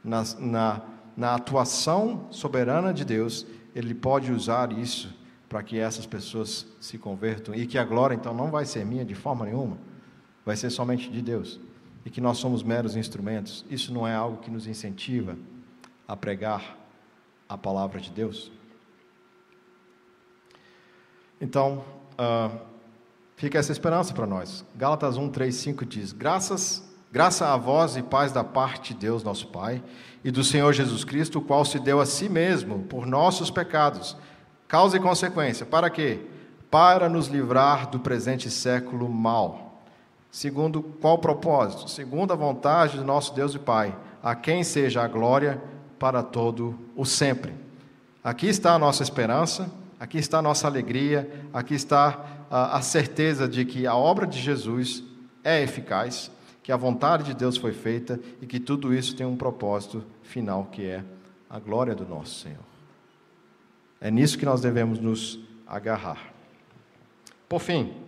na, na, na atuação soberana de Deus, Ele pode usar isso para que essas pessoas se convertam e que a glória então não vai ser minha de forma nenhuma, vai ser somente de Deus e que nós somos meros instrumentos, isso não é algo que nos incentiva a pregar a palavra de Deus? Então, uh, fica essa esperança para nós. Gálatas 1, 3, 5 diz: Graças, graça a vós e paz da parte de Deus, nosso Pai, e do Senhor Jesus Cristo, o qual se deu a si mesmo por nossos pecados, causa e consequência. Para quê? Para nos livrar do presente século mal Segundo qual propósito? Segundo a vontade do nosso Deus e Pai, a quem seja a glória para todo o sempre. Aqui está a nossa esperança, aqui está a nossa alegria, aqui está a, a certeza de que a obra de Jesus é eficaz, que a vontade de Deus foi feita e que tudo isso tem um propósito final que é a glória do nosso Senhor. É nisso que nós devemos nos agarrar. Por fim,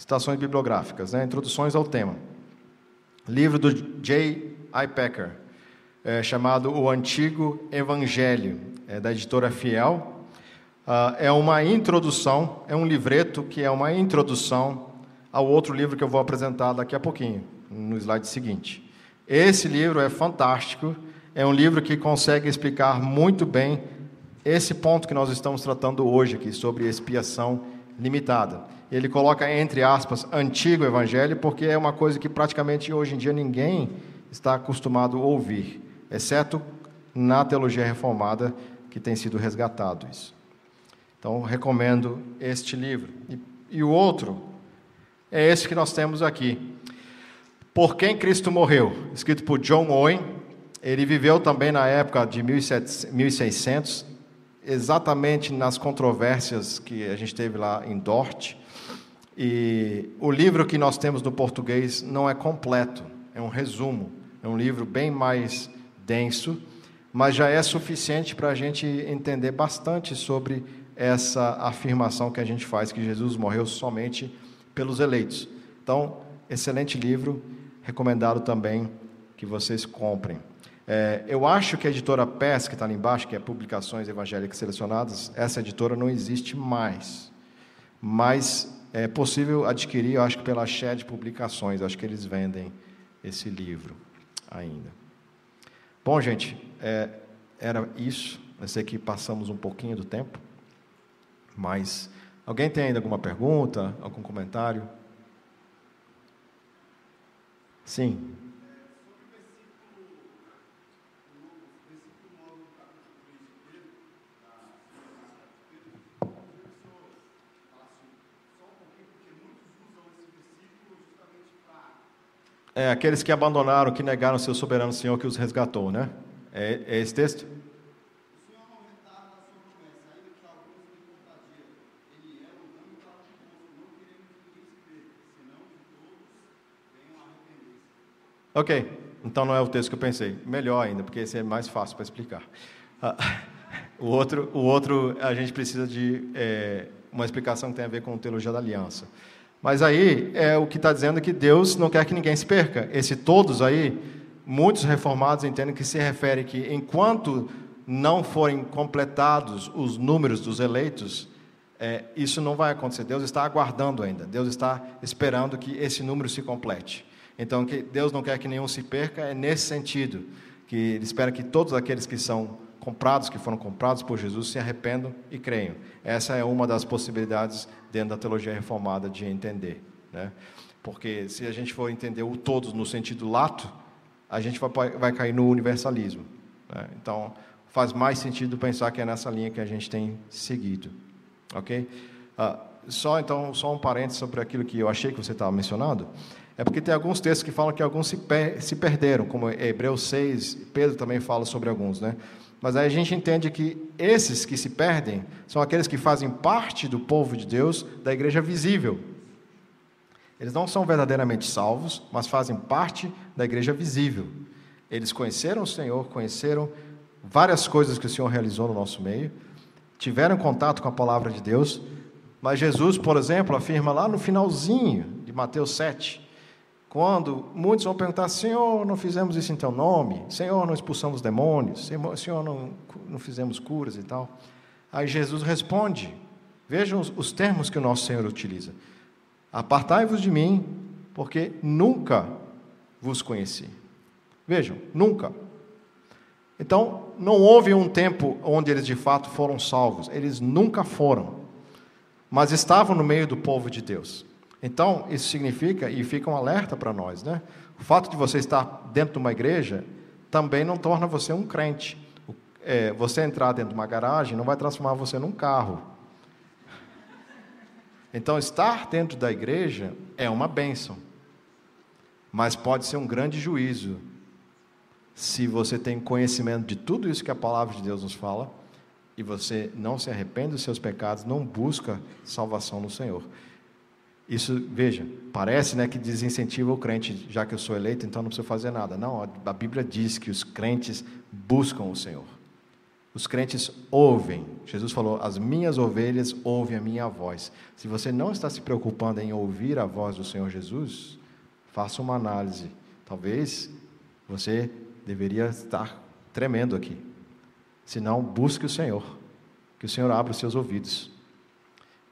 citações bibliográficas, né? introduções ao tema. Livro do J. I. Packer, é, chamado O Antigo Evangelho, é da editora Fiel. Uh, é uma introdução, é um livreto que é uma introdução ao outro livro que eu vou apresentar daqui a pouquinho, no slide seguinte. Esse livro é fantástico, é um livro que consegue explicar muito bem esse ponto que nós estamos tratando hoje aqui, sobre expiação limitada. Ele coloca entre aspas antigo evangelho, porque é uma coisa que praticamente hoje em dia ninguém está acostumado a ouvir, exceto na teologia reformada que tem sido resgatado isso. Então, recomendo este livro. E, e o outro é esse que nós temos aqui. Por quem Cristo morreu, escrito por John Owen. Ele viveu também na época de 1600, exatamente nas controvérsias que a gente teve lá em Dort. E o livro que nós temos no português não é completo, é um resumo, é um livro bem mais denso, mas já é suficiente para a gente entender bastante sobre essa afirmação que a gente faz que Jesus morreu somente pelos eleitos. Então, excelente livro, recomendado também que vocês comprem. É, eu acho que a editora PES, que está ali embaixo, que é Publicações Evangélicas Selecionadas, essa editora não existe mais. Mas é possível adquirir, eu acho que pela Shed Publicações, acho que eles vendem esse livro ainda. Bom, gente, é, era isso. Eu sei que passamos um pouquinho do tempo, mas alguém tem ainda alguma pergunta, algum comentário? Sim. É, aqueles que abandonaram, que negaram seu soberano Senhor que os resgatou, né? É, é esse texto? Ok, então não é o texto que eu pensei. Melhor ainda, porque esse é mais fácil para explicar. Ah, <laughs> o, outro, o outro, a gente precisa de é, uma explicação que tem a ver com teologia da aliança. Mas aí é o que está dizendo que Deus não quer que ninguém se perca. Esse todos aí, muitos reformados entendem que se refere que enquanto não forem completados os números dos eleitos, é, isso não vai acontecer. Deus está aguardando ainda. Deus está esperando que esse número se complete. Então, que Deus não quer que nenhum se perca é nesse sentido, que Ele espera que todos aqueles que são comprados, que foram comprados por Jesus, se arrependam e creiam. Essa é uma das possibilidades dentro da teologia reformada de entender. Né? Porque se a gente for entender o todos no sentido lato, a gente vai, vai cair no universalismo. Né? Então, faz mais sentido pensar que é nessa linha que a gente tem seguido. Ok? Uh, só então, só um parênteses sobre aquilo que eu achei que você estava mencionando. É porque tem alguns textos que falam que alguns se, per se perderam, como Hebreus 6, Pedro também fala sobre alguns, né? Mas aí a gente entende que esses que se perdem são aqueles que fazem parte do povo de Deus, da igreja visível. Eles não são verdadeiramente salvos, mas fazem parte da igreja visível. Eles conheceram o Senhor, conheceram várias coisas que o Senhor realizou no nosso meio, tiveram contato com a palavra de Deus, mas Jesus, por exemplo, afirma lá no finalzinho de Mateus 7, quando muitos vão perguntar, Senhor, não fizemos isso em teu nome? Senhor, não expulsamos demônios? Senhor, não, não fizemos curas e tal? Aí Jesus responde, vejam os, os termos que o nosso Senhor utiliza. Apartai-vos de mim, porque nunca vos conheci. Vejam, nunca. Então, não houve um tempo onde eles de fato foram salvos. Eles nunca foram. Mas estavam no meio do povo de Deus. Então, isso significa, e fica um alerta para nós, né? O fato de você estar dentro de uma igreja também não torna você um crente. É, você entrar dentro de uma garagem não vai transformar você num carro. Então, estar dentro da igreja é uma bênção, mas pode ser um grande juízo se você tem conhecimento de tudo isso que a palavra de Deus nos fala e você não se arrepende dos seus pecados, não busca salvação no Senhor. Isso, veja, parece né, que desincentiva o crente, já que eu sou eleito, então não preciso fazer nada. Não, a Bíblia diz que os crentes buscam o Senhor. Os crentes ouvem. Jesus falou: As minhas ovelhas ouvem a minha voz. Se você não está se preocupando em ouvir a voz do Senhor Jesus, faça uma análise. Talvez você deveria estar tremendo aqui. Se não, busque o Senhor. Que o Senhor abra os seus ouvidos.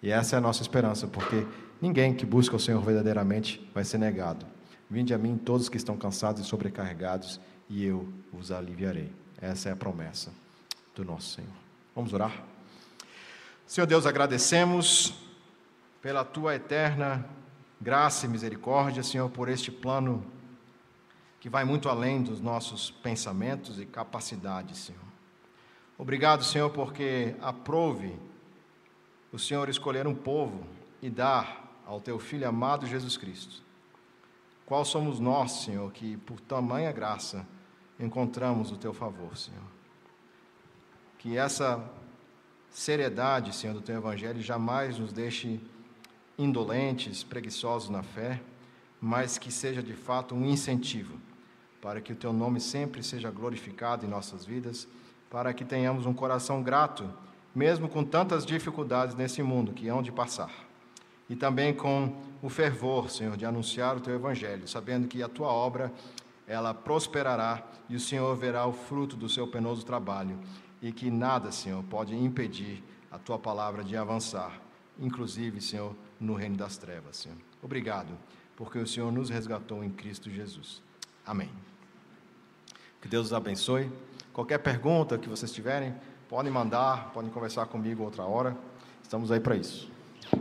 E essa é a nossa esperança, porque Ninguém que busca o Senhor verdadeiramente vai ser negado. Vinde a mim todos que estão cansados e sobrecarregados, e eu os aliviarei. Essa é a promessa do nosso Senhor. Vamos orar? Senhor Deus, agradecemos pela tua eterna graça e misericórdia, Senhor, por este plano que vai muito além dos nossos pensamentos e capacidades, Senhor. Obrigado, Senhor, porque aprove o Senhor escolher um povo e dar ao teu filho amado Jesus Cristo. Qual somos nós, Senhor, que por tamanha graça encontramos o teu favor, Senhor. Que essa seriedade, Senhor, do teu evangelho jamais nos deixe indolentes, preguiçosos na fé, mas que seja de fato um incentivo para que o teu nome sempre seja glorificado em nossas vidas, para que tenhamos um coração grato, mesmo com tantas dificuldades nesse mundo que hão de passar. E também com o fervor, Senhor, de anunciar o teu evangelho, sabendo que a tua obra ela prosperará e o Senhor verá o fruto do seu penoso trabalho e que nada, Senhor, pode impedir a tua palavra de avançar, inclusive, Senhor, no reino das trevas, Senhor. Obrigado, porque o Senhor nos resgatou em Cristo Jesus. Amém. Que Deus os abençoe. Qualquer pergunta que vocês tiverem, podem mandar, podem conversar comigo outra hora. Estamos aí para isso.